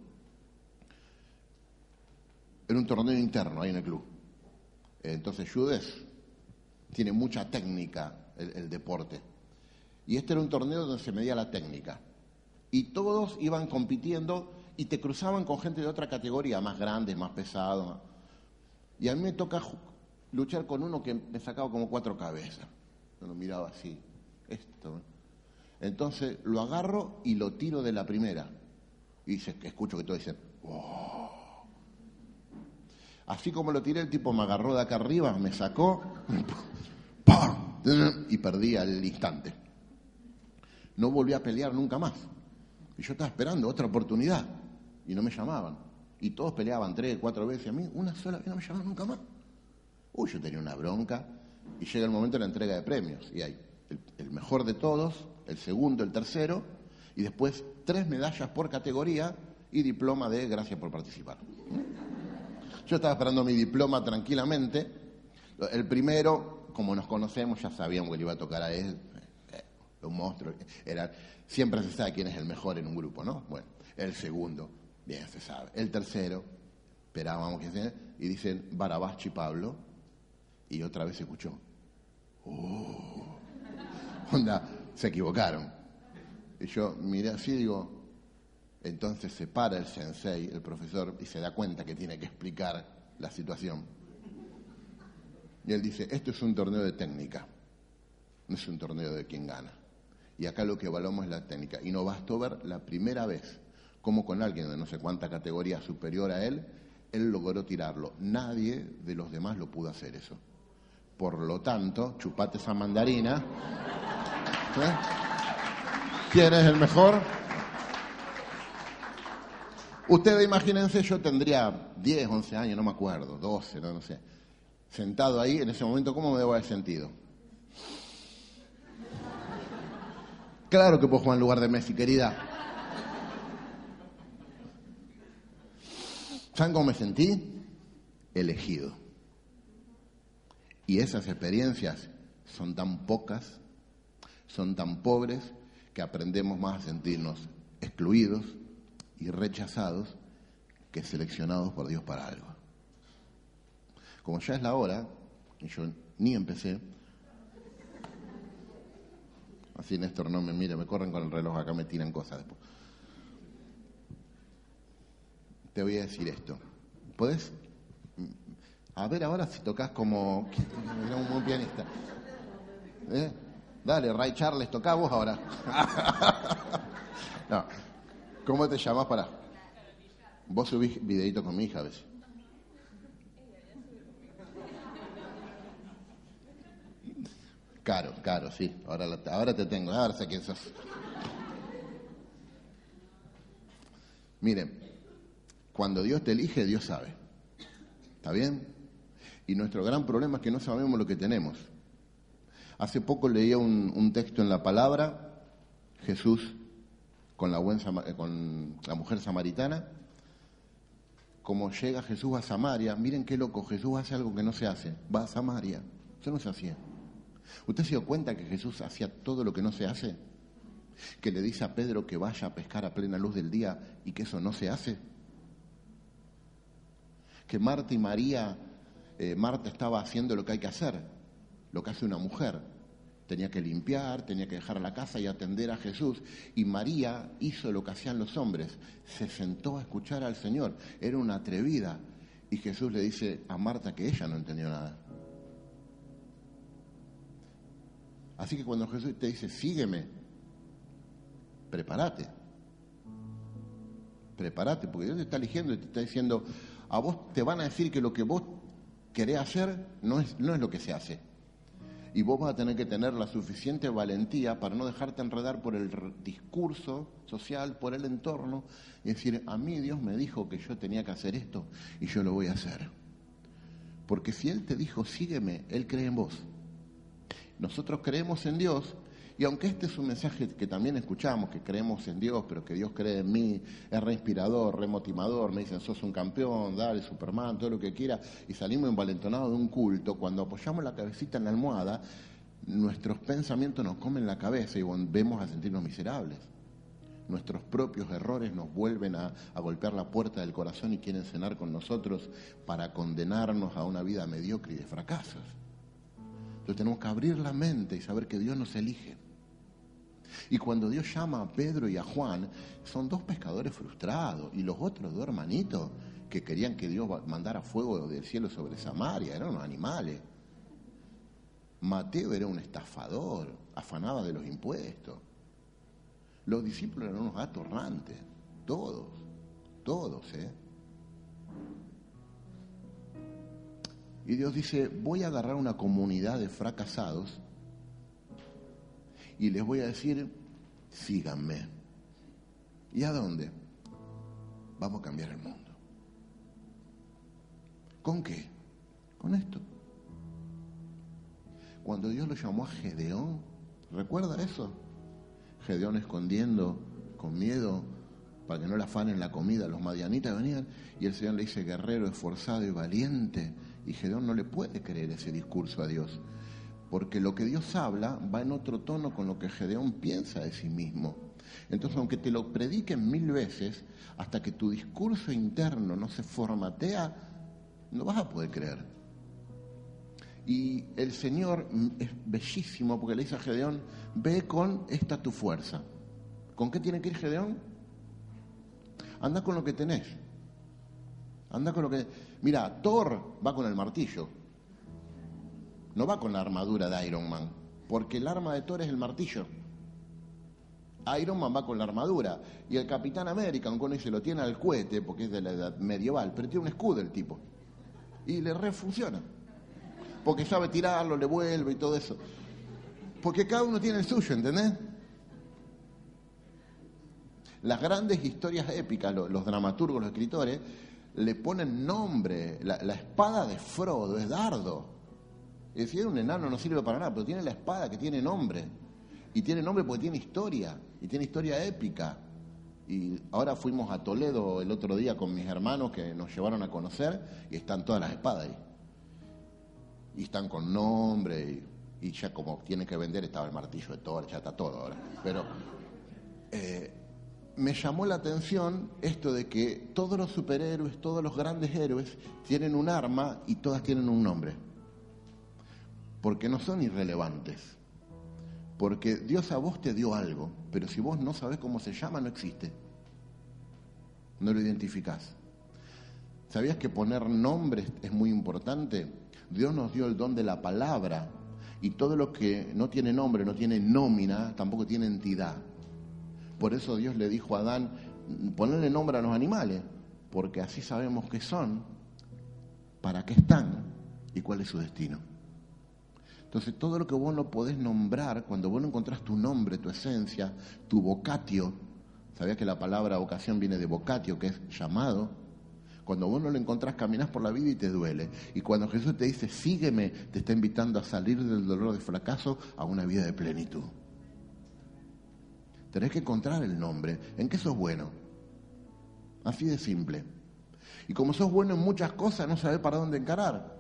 era un torneo interno ahí en el club. Entonces judo tiene mucha técnica el, deporte. Y este era un torneo donde se medía la técnica. Y todos iban compitiendo y te cruzaban con gente de otra categoría, más grande, más pesado. Y a mí me toca luchar con uno que me sacaba como cuatro cabezas. Yo lo miraba así, esto. Entonces lo agarro y lo tiro de la primera. Y dice, escucho que todos dicen, oh". Así como lo tiré, el tipo me agarró de acá arriba, me sacó, *laughs* y perdí al instante. No volví a pelear nunca más. Y yo estaba esperando otra oportunidad. Y no me llamaban. Y todos peleaban tres, cuatro veces. A mí una sola vez no me llamaban nunca más. Uy, yo tenía una bronca. Y llega el momento de la entrega de premios. Y hay el mejor de todos, el segundo, el tercero, y después tres medallas por categoría y diploma de gracias por participar. Yo estaba esperando mi diploma tranquilamente. El primero, como nos conocemos, ya sabíamos que le iba a tocar a él, eh, un monstruo. Era, siempre se sabe quién es el mejor en un grupo, ¿no? Bueno, el segundo, bien se sabe. El tercero, esperábamos que sea, y dicen Barabachi Pablo, y otra vez se escuchó. Oh. Onda, se equivocaron. Y yo miré así y digo, entonces se para el sensei, el profesor, y se da cuenta que tiene que explicar la situación. Y él dice, esto es un torneo de técnica, no es un torneo de quién gana. Y acá lo que evaluamos es la técnica. Y no bastó ver la primera vez cómo con alguien de no sé cuánta categoría superior a él, él logró tirarlo. Nadie de los demás lo pudo hacer eso. Por lo tanto, chupate esa mandarina. ¿Quién es el mejor? Ustedes imagínense, yo tendría 10, 11 años, no me acuerdo, 12, no, no sé. Sentado ahí, en ese momento, ¿cómo me debo haber sentido? Claro que puedo jugar en lugar de Messi, querida. ¿Saben cómo me sentí? Elegido. Y esas experiencias son tan pocas, son tan pobres, que aprendemos más a sentirnos excluidos y rechazados que seleccionados por Dios para algo. Como ya es la hora, y yo ni empecé, así Néstor no me mira, me corren con el reloj, acá me tiran cosas después. Te voy a decir esto. ¿Puedes? A ver ahora si tocas como un pianista. ¿Eh? Dale, Ray Charles, toca vos ahora. *laughs* no. ¿Cómo te llamas para? Vos subís videito con mi hija a veces. Caro, caro, sí. Ahora, ahora te tengo, ahora sé quién sos. Miren, cuando Dios te elige, Dios sabe. ¿Está bien? Y nuestro gran problema es que no sabemos lo que tenemos. Hace poco leía un, texto en la palabra, Jesús con la, con la mujer samaritana, como llega Jesús a Samaria, miren qué loco, Jesús hace algo que no se hace, va a Samaria, eso no se hacía. ¿Usted se dio cuenta que Jesús hacía todo lo que no se hace? Que le dice a Pedro que vaya a pescar a plena luz del día y que eso no se hace. Que Marta y María, eh, Marta estaba haciendo lo que hay que hacer, lo que hace una mujer. Tenía que limpiar, tenía que dejar la casa y atender a Jesús. Y María hizo lo que hacían los hombres, se sentó a escuchar al Señor. Era una atrevida. Y Jesús le dice a Marta que ella no entendió nada. Así que cuando Jesús te dice, sígueme, prepárate. Prepárate, porque Dios te está eligiendo y te está diciendo, a vos te van a decir que lo que vos querés hacer no es, no es lo que se hace. Y vos vas a tener que tener la suficiente valentía para no dejarte enredar por el discurso social, por el entorno, y decir, a mí Dios me dijo que yo tenía que hacer esto y yo lo voy a hacer. Porque si Él te dijo, sígueme, Él cree en vos. Nosotros creemos en Dios y aunque este es un mensaje que también escuchamos, que creemos en Dios, pero que Dios cree en mí, es reinspirador, remotivador, me dicen, sos un campeón, dale, Superman, todo lo que quiera, y salimos envalentonados de un culto, cuando apoyamos la cabecita en la almohada, nuestros pensamientos nos comen la cabeza y volvemos a sentirnos miserables. Nuestros propios errores nos vuelven a, a golpear la puerta del corazón y quieren cenar con nosotros para condenarnos a una vida mediocre y de fracasos. Entonces tenemos que abrir la mente y saber que Dios nos elige. Y cuando Dios llama a Pedro y a Juan, son dos pescadores frustrados y los otros dos hermanitos que querían que Dios mandara fuego del cielo sobre Samaria, eran unos animales. Mateo era un estafador, afanaba de los impuestos. Los discípulos eran unos atorrantes, todos, todos, ¿eh? Y Dios dice, voy a agarrar una comunidad de fracasados y les voy a decir, síganme. ¿Y a dónde? Vamos a cambiar el mundo. ¿Con qué? Con esto. Cuando Dios lo llamó a Gedeón, ¿recuerda eso? Gedeón escondiendo con miedo para que no le afanen la comida, los madianitas venían y el Señor le dice guerrero, esforzado y valiente y Gedeón no le puede creer ese discurso a Dios, porque lo que Dios habla va en otro tono con lo que Gedeón piensa de sí mismo. Entonces, aunque te lo prediquen mil veces, hasta que tu discurso interno no se formatea, no vas a poder creer. Y el Señor es bellísimo porque le dice a Gedeón, ve con esta tu fuerza. ¿Con qué tiene que ir Gedeón? Anda con lo que tenés. Anda con lo que... Mira, Thor va con el martillo. No va con la armadura de Iron Man, porque el arma de Thor es el martillo. Iron Man va con la armadura y el Capitán América, aunque se lo tiene al cohete, porque es de la edad medieval, pero tiene un escudo el tipo. Y le refunciona. Porque sabe tirarlo, le vuelve y todo eso. Porque cada uno tiene el suyo, ¿entendés? Las grandes historias épicas, los, dramaturgos, los escritores, le ponen nombre. La, espada de Frodo es dardo. Es decir, un enano no sirve para nada, pero tiene la espada que tiene nombre. Y tiene nombre porque tiene historia, y tiene historia épica. Y ahora fuimos a Toledo el otro día con mis hermanos que nos llevaron a conocer y están todas las espadas ahí. Y están con nombre y, ya como tienen que vender estaba el martillo de Thor, ya está todo ahora. Pero eh, me llamó la atención esto de que todos los superhéroes, todos los grandes héroes tienen un arma y todas tienen un nombre. Porque no son irrelevantes. Porque Dios a vos te dio algo, pero si vos no sabés cómo se llama, no existe. No lo identificás. ¿Sabías que poner nombres es muy importante? Dios nos dio el don de la palabra y todo lo que no tiene nombre, no tiene nómina, tampoco tiene entidad. Por eso Dios le dijo a Adán, ponerle nombre a los animales, porque así sabemos qué son, para qué están y cuál es su destino. Entonces, todo lo que vos no podés nombrar, cuando vos no encontrás tu nombre, tu esencia, tu vocatio, ¿sabías que la palabra vocación viene de vocatio, que es llamado? Cuando vos no lo encontrás, caminás por la vida y te duele. Y cuando Jesús te dice, sígueme, te está invitando a salir del dolor de fracaso a una vida de plenitud. Tenés que encontrar el nombre. ¿En qué sos bueno? Así de simple. Y como sos bueno en muchas cosas, no sabés para dónde encarar.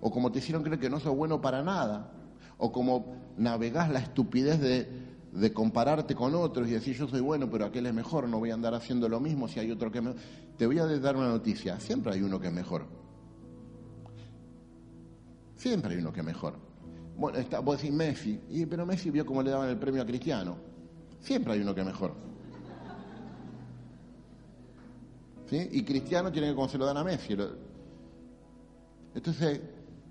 O como te hicieron creer que no sos bueno para nada. O como navegás la estupidez de, compararte con otros y decir yo soy bueno, pero aquel es mejor, no voy a andar haciendo lo mismo si hay otro que me... Te voy a dar una noticia, siempre hay uno que es mejor. Siempre hay uno que es mejor. Bueno, está, vos decís Messi, y, pero Messi vio cómo le daban el premio a Cristiano. Siempre hay uno que mejor. ¿Sí? Y Cristiano tiene que como se lo a Messi. Entonces,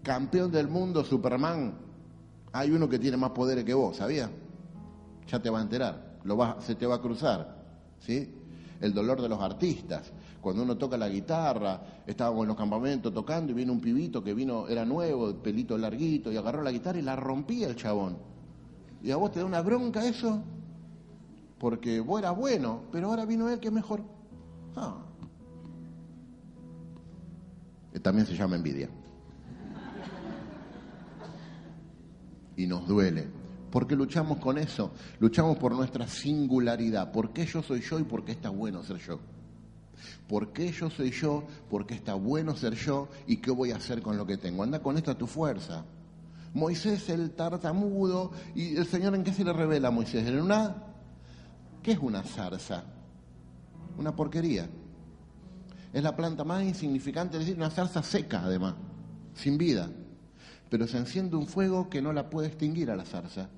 campeón del mundo, Superman, hay uno que tiene más poderes que vos, ¿sabías? Ya te va a enterar, lo va, se te va a cruzar. ¿Sí? El dolor de los artistas. Cuando uno toca la guitarra, estábamos en los campamentos tocando y viene un pibito que vino, era nuevo, pelito larguito, y agarró la guitarra y la rompía el chabón. ¿Y a vos te da una bronca eso? Porque vos eras bueno, pero ahora vino él que es mejor. Ah. También se llama envidia. Y nos duele. porque luchamos con eso? Luchamos por nuestra singularidad. ¿Por qué yo soy yo y por qué está bueno ser yo? ¿Por qué yo soy yo? ¿Por qué está bueno ser yo? ¿Y qué voy a hacer con lo que tengo? Anda con esta tu fuerza. Moisés el tartamudo, ¿y el Señor en qué se le revela a Moisés? En una ¿Qué es una zarza? Una porquería. Es la planta más insignificante, es decir, una zarza seca además, sin vida. Pero se enciende un fuego que no la puede extinguir a la zarza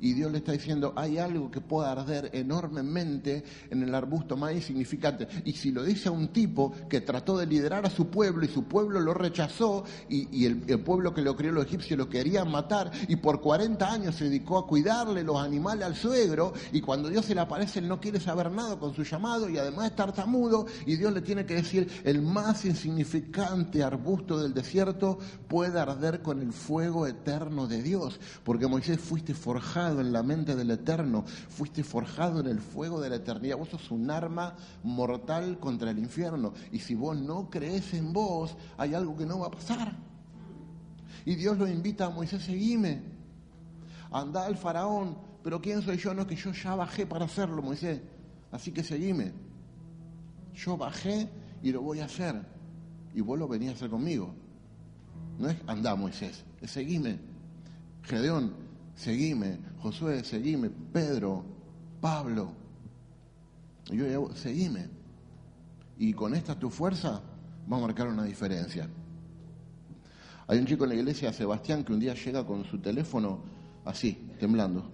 y Dios le está diciendo, hay algo que puede arder enormemente en el arbusto más insignificante. Y si lo dice a un tipo que trató de liderar a su pueblo y su pueblo lo rechazó y, el, pueblo que lo crió los egipcios lo querían matar y por 40 años se dedicó a cuidarle los animales al suegro y cuando Dios se le aparece él no quiere saber nada con su llamado y además es tartamudo y Dios le tiene que decir, el más insignificante arbusto del desierto puede arder con el fuego eterno de Dios, porque Moisés fuiste forjado en la mente del Eterno, fuiste forjado en el fuego de la eternidad. Vos sos un arma mortal contra el infierno. Y si vos no crees en vos, hay algo que no va a pasar. Y Dios lo invita a Moisés, seguime. Anda al faraón, pero ¿quién soy yo? No, que yo ya bajé para hacerlo, Moisés. Así que seguime. Yo bajé y lo voy a hacer. Y vos lo venís a hacer conmigo. No es anda, Moisés, es seguime. Gedeón, seguime, Josué, seguime, Pedro, Pablo. yo digo, seguime. Y con esta tu fuerza va a marcar una diferencia. Hay un chico en la iglesia, Sebastián, que un día llega con su teléfono así, temblando.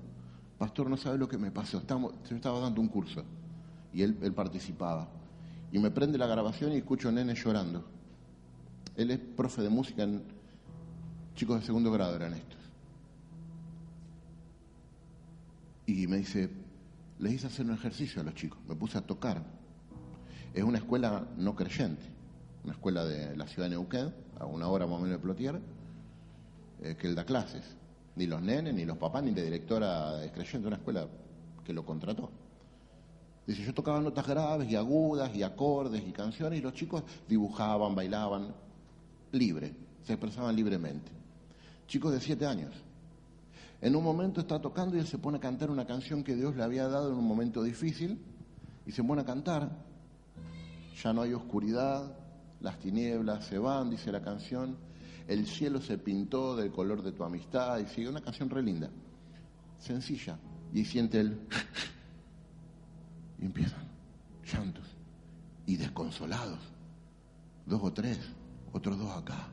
pastor, no sabe lo que me pasó, yo estaba dando un curso y él, él participaba. Y me prende la grabación y escucho a nene llorando. Él es profe de música en chicos de segundo grado, eran estos. Y me dice, les hice hacer un ejercicio a los chicos, me puse a tocar. Es una escuela no creyente, una escuela de la ciudad de Neuquén, a una hora más o menos de Plotier, eh, que él da clases. Ni los nenes, ni los papás, ni la directora es creyente, una escuela que lo contrató. Dice, yo tocaba notas graves y agudas y acordes y canciones y los chicos dibujaban, bailaban, libre, se expresaban libremente. Chicos de siete años. En un momento está tocando y él se pone a cantar una canción que Dios le había dado en un momento difícil y se pone a cantar. Ya no hay oscuridad, las tinieblas se van, dice la canción, el cielo se pintó del color de tu amistad y sigue una canción re linda, sencilla. Y siente él *laughs* y empiezan llantos y desconsolados. Dos o tres, otros dos acá.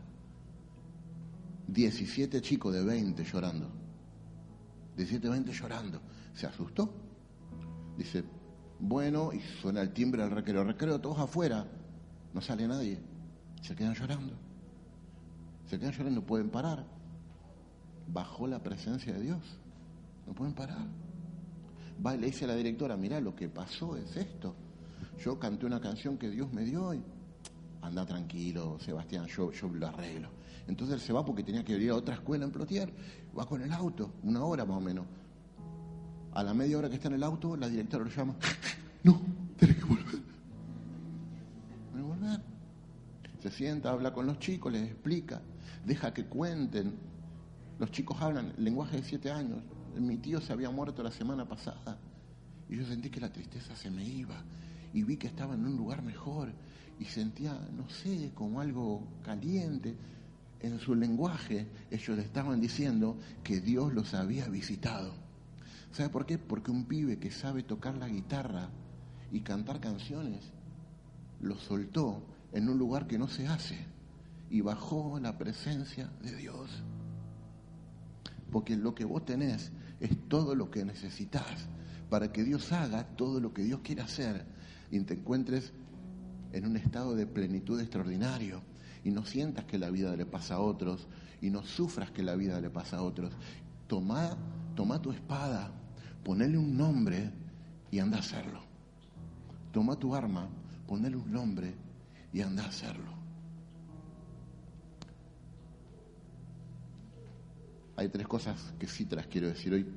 Diecisiete chicos de veinte llorando. Diecisiete, veinte llorando. Se asustó. Dice, bueno, y suena el timbre del recreo. Recreo todos afuera. No sale nadie. Se quedan llorando. Se quedan llorando, no pueden parar. Bajó la presencia de Dios. No pueden parar va y le dice a la directora, mira, lo que pasó es esto. Yo canté una canción que Dios me dio y anda tranquilo, Sebastián, yo, yo lo arreglo. Entonces él se va porque tenía que ir a otra escuela en Plotier, va con el auto, una hora más o menos. A la media hora que está en el auto, la directora lo llama, *laughs* no, tenés que volver. Volver. Se sienta, habla con los chicos, les explica, deja que cuenten. Los chicos hablan lenguaje de siete años, mi tío se había muerto la semana pasada y yo sentí que la tristeza se me iba y vi que estaba en un lugar mejor y sentía, no sé, como algo caliente. En su lenguaje ellos estaban diciendo que Dios los había visitado. ¿Sabe por qué? Porque un pibe que sabe tocar la guitarra y cantar canciones lo soltó en un lugar que no se hace y bajó la presencia de Dios. Porque lo que vos tenés es todo lo que necesitas para que Dios haga todo lo que Dios quiere hacer y te encuentres en un estado de plenitud extraordinario y no sientas que la vida le pasa a otros y no sufras que la vida le pasa a otros. Toma, toma tu espada, ponele un nombre y anda a hacerlo. Toma tu arma, ponele un nombre y anda a hacerlo. hay tres cosas que sí te las quiero decir hoy,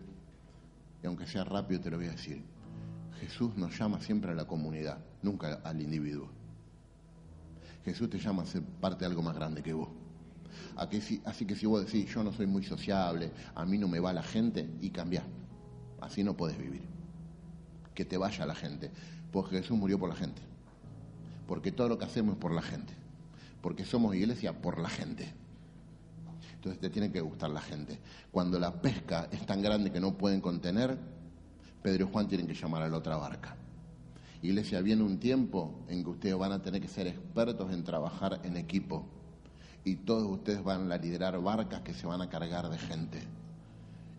y aunque sea rápido te lo voy a decir. Jesús nos llama siempre a la comunidad, nunca al individuo. Jesús te llama a ser parte de algo más grande que vos. Así que si vos decís, yo no soy muy sociable, a mí no me va la gente, y cambia. Así no puedes vivir. Que te vaya la gente. Porque Jesús murió por la gente. Porque todo lo que hacemos es por la gente. Porque somos iglesia por la gente. Entonces te tiene que gustar la gente. Cuando la pesca es tan grande que no pueden contener, Pedro y Juan tienen que llamar a la otra barca. Iglesia, viene un tiempo en que ustedes van a tener que ser expertos en trabajar en equipo. Y todos ustedes van a liderar barcas que se van a cargar de gente.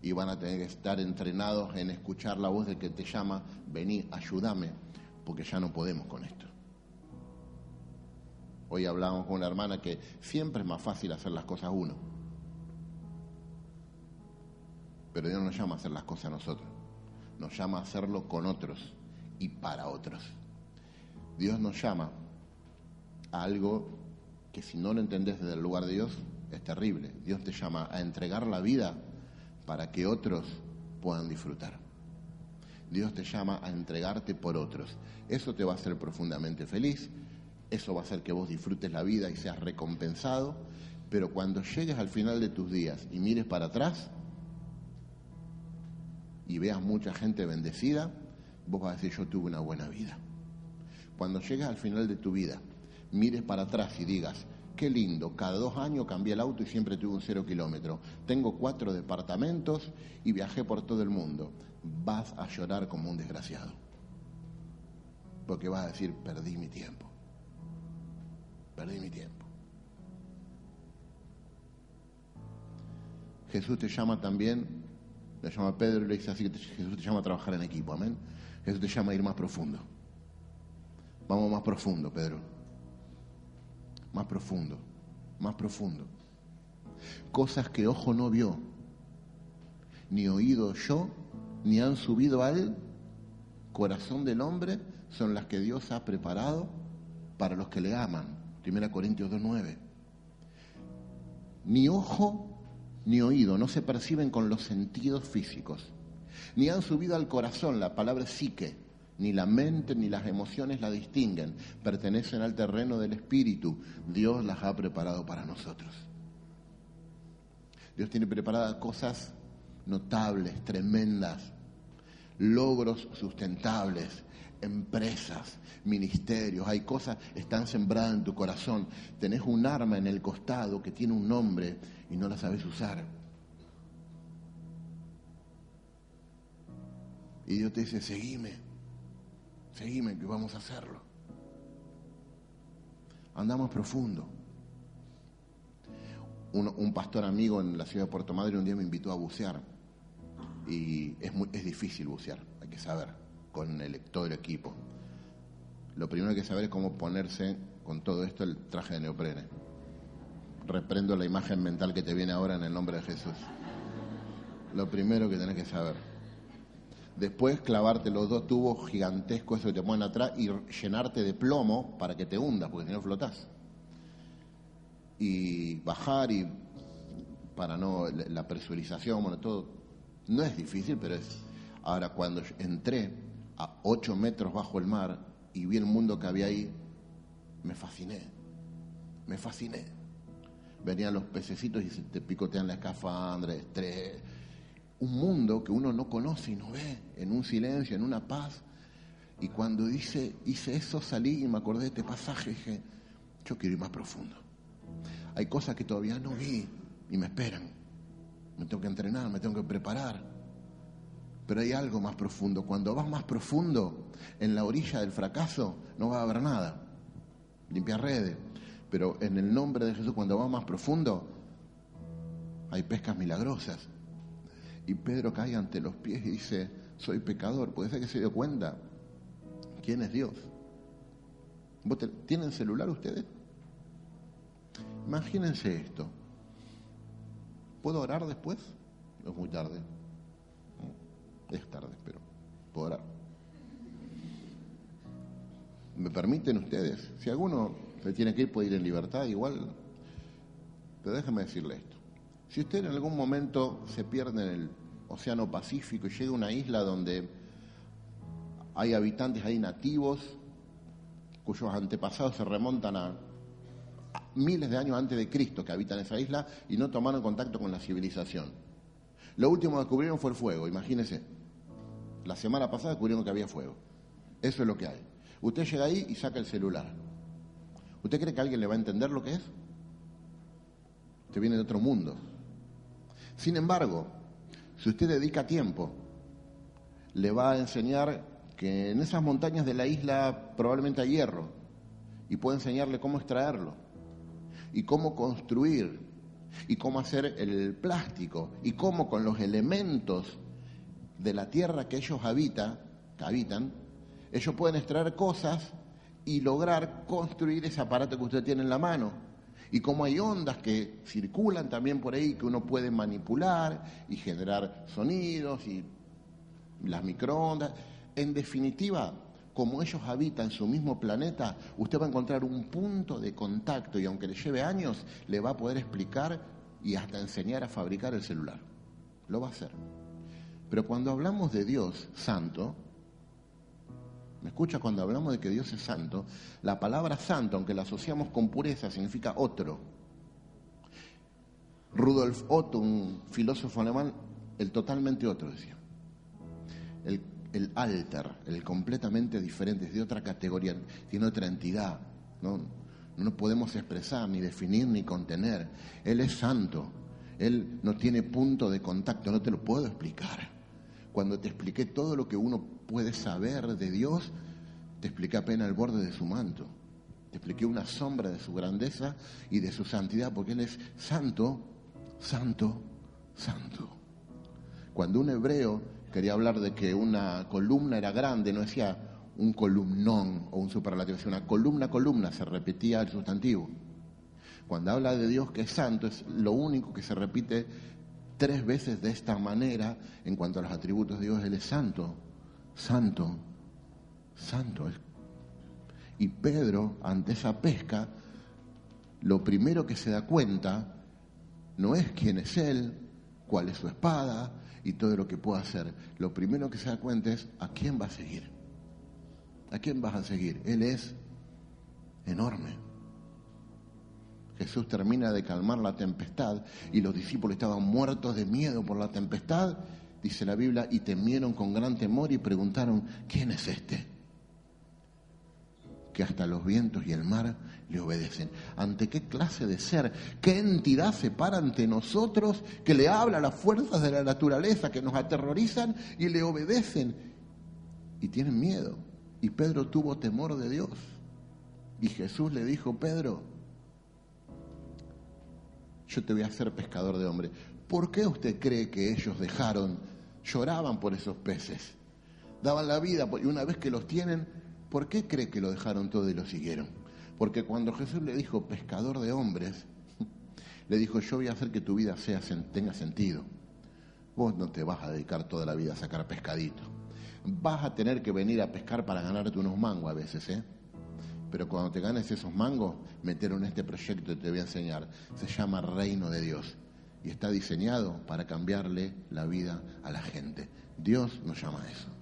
Y van a tener que estar entrenados en escuchar la voz de que te llama, vení, ayúdame, porque ya no podemos con esto. Hoy hablamos con una hermana que siempre es más fácil hacer las cosas uno pero Dios nos llama a hacer las cosas a nosotros. Nos llama a hacerlo con otros y para otros. Dios nos llama a algo que si no lo entendés desde el lugar de Dios es terrible. Dios te llama a entregar la vida para que otros puedan disfrutar. Dios te llama a entregarte por otros. Eso te va a hacer profundamente feliz, eso va a hacer que vos disfrutes la vida y seas recompensado, pero cuando llegues al final de tus días y mires para atrás, y veas mucha gente bendecida, vos vas a decir, yo tuve una buena vida. Cuando llegues al final de tu vida, mires para atrás y digas, qué lindo, cada dos años cambié el auto y siempre tuve un cero kilómetro. Tengo cuatro departamentos y viajé por todo el mundo. Vas a llorar como un desgraciado. Porque vas a decir, perdí mi tiempo. Perdí mi tiempo. Jesús te llama también Le llama Pedro y le dice así Jesús te llama a trabajar en equipo, amén. Jesús te llama ir más profundo. Vamos más profundo, Pedro. Más profundo, más profundo. Cosas que ojo no vio, ni oído yo, ni han subido al corazón del hombre, son las que Dios ha preparado para los que le aman. 1 Corintios 2.9. Ni ojo ni oído no se perciben con los sentidos físicos, ni han subido al corazón, la palabra psique, ni la mente ni las emociones la distinguen, pertenecen al terreno del espíritu. Dios las ha preparado para nosotros. Dios tiene preparadas cosas notables, tremendas, logros sustentables, empresas, ministerios, hay cosas, están sembradas en tu corazón. Tenés un arma en el costado que tiene un nombre y no la sabes usar. Y Dios te dice, seguime, seguime que vamos a hacerlo. Andamos profundo. Un, pastor amigo en la ciudad de Puerto Madre un día me invitó a bucear y es, muy, es difícil bucear, hay que saber, con el, todo el equipo. Lo primero que hay que saber es cómo ponerse con todo esto el traje de neoprene. Reprendo la imagen mental que te viene ahora en el nombre de Jesús. Lo primero que tenés que saber. Después clavarte los dos tubos gigantescos, esos que te ponen atrás, y llenarte de plomo para que te hundas, porque si no flotás. Y bajar y para no la presurización, bueno, todo. No es difícil, pero es. Ahora, cuando entré a ocho metros bajo el mar y vi el mundo que había ahí, me fasciné. Me fasciné. Venían los pececitos y se te picotean la escafandra, estrés. Un mundo que uno no conoce y no ve, en un silencio, en una paz. Y cuando dice, hice eso, salí y me acordé de este pasaje dije, yo quiero ir más profundo. Hay cosas que todavía no vi y me esperan. Me tengo que entrenar, me tengo que preparar. Pero hay algo más profundo. Cuando vas más profundo, en la orilla del fracaso, no va a haber nada. Limpia redes. Pero en el nombre de Jesús, cuando vas más profundo, hay pescas milagrosas. Y Pedro cae ante los pies y dice, soy pecador. Puede ser que se dio cuenta. ¿Quién es Dios? ¿Tienen celular ustedes? Imagínense esto. ¿Puedo orar después? Es muy tarde. Es tarde, pero puedo orar. ¿Me permiten ustedes? Si alguno se tiene que ir, puede ir en libertad, igual. Pero déjame decirle esto. Si usted en algún momento se pierde en el Océano Pacífico y llega a una isla donde hay habitantes, hay nativos, cuyos antepasados se remontan a, miles de años antes de Cristo que habitan esa isla y no tomaron contacto con la civilización. Lo último que descubrieron fue el fuego, imagínese. La semana pasada descubrieron que había fuego. Eso es lo que hay. Usted llega ahí y saca el celular. ¿Usted cree que alguien le va a entender lo que es? Usted viene de otro mundo. Sin embargo, si usted dedica tiempo, le va a enseñar que en esas montañas de la isla probablemente hay hierro y puede enseñarle cómo extraerlo y cómo construir y cómo hacer el plástico y cómo con los elementos de la tierra que ellos habitan, que habitan, ellos pueden extraer cosas y lograr construir ese aparato que usted tiene en la mano. Y como hay ondas que circulan también por ahí que uno puede manipular y generar sonidos y las microondas. En definitiva, como ellos habitan su mismo planeta, usted va a encontrar un punto de contacto y aunque le lleve años, le va a poder explicar y hasta enseñar a fabricar el celular. Lo va a hacer. Pero cuando hablamos de Dios santo, ¿me escucha? Cuando hablamos de que Dios es santo, la palabra santo, aunque la asociamos con pureza, significa otro. Rudolf Otto, un filósofo alemán, el totalmente otro, decía. El, el alter, el completamente diferente, es de otra categoría, tiene otra entidad. ¿no? no podemos expresar, ni definir, ni contener. Él es santo. Él no tiene punto de contacto, no te lo puedo explicar. Cuando te expliqué todo lo que uno puede saber de Dios, te expliqué apenas el borde de su manto. Te expliqué una sombra de su grandeza y de su santidad, porque Él es santo, santo, santo. Cuando un hebreo quería hablar de que una columna era grande, no decía un columnón o un superlativo, decía una columna, columna, se repetía el sustantivo. Cuando habla de Dios que es santo, es lo único que se repite tres veces de esta manera en cuanto a los atributos de Dios. Él es santo, santo, santo. Y Pedro, ante esa pesca, lo primero que se da cuenta no es quién es Él, cuál es su espada y todo lo que pueda hacer. Lo primero que se da cuenta es a quién va a seguir. ¿A quién vas a seguir? Él es enorme. Jesús termina de calmar la tempestad y los discípulos estaban muertos de miedo por la tempestad, dice la Biblia, y temieron con gran temor y preguntaron, ¿quién es este? Que hasta los vientos y el mar le obedecen. ¿Ante qué clase de ser, qué entidad se para ante nosotros que le habla a las fuerzas de la naturaleza que nos aterrorizan y le obedecen y tienen miedo? Y Pedro tuvo temor de Dios. Y Jesús le dijo, Pedro, yo te voy a hacer pescador de hombres. ¿Por qué usted cree que ellos dejaron, lloraban por esos peces? Daban la vida y una vez que los tienen, ¿por qué cree que lo dejaron todo y lo siguieron? Porque cuando Jesús le dijo pescador de hombres, *laughs* le dijo, yo voy a hacer que tu vida sea, tenga sentido. Vos no te vas a dedicar toda la vida a sacar pescadito. Vas a tener que venir a pescar para ganarte unos mangos a veces, ¿eh? Pero cuando te ganes esos mangos, metieron este proyecto que te voy a enseñar. Se llama Reino de Dios. Y está diseñado para cambiarle la vida a la gente. Dios nos llama a eso.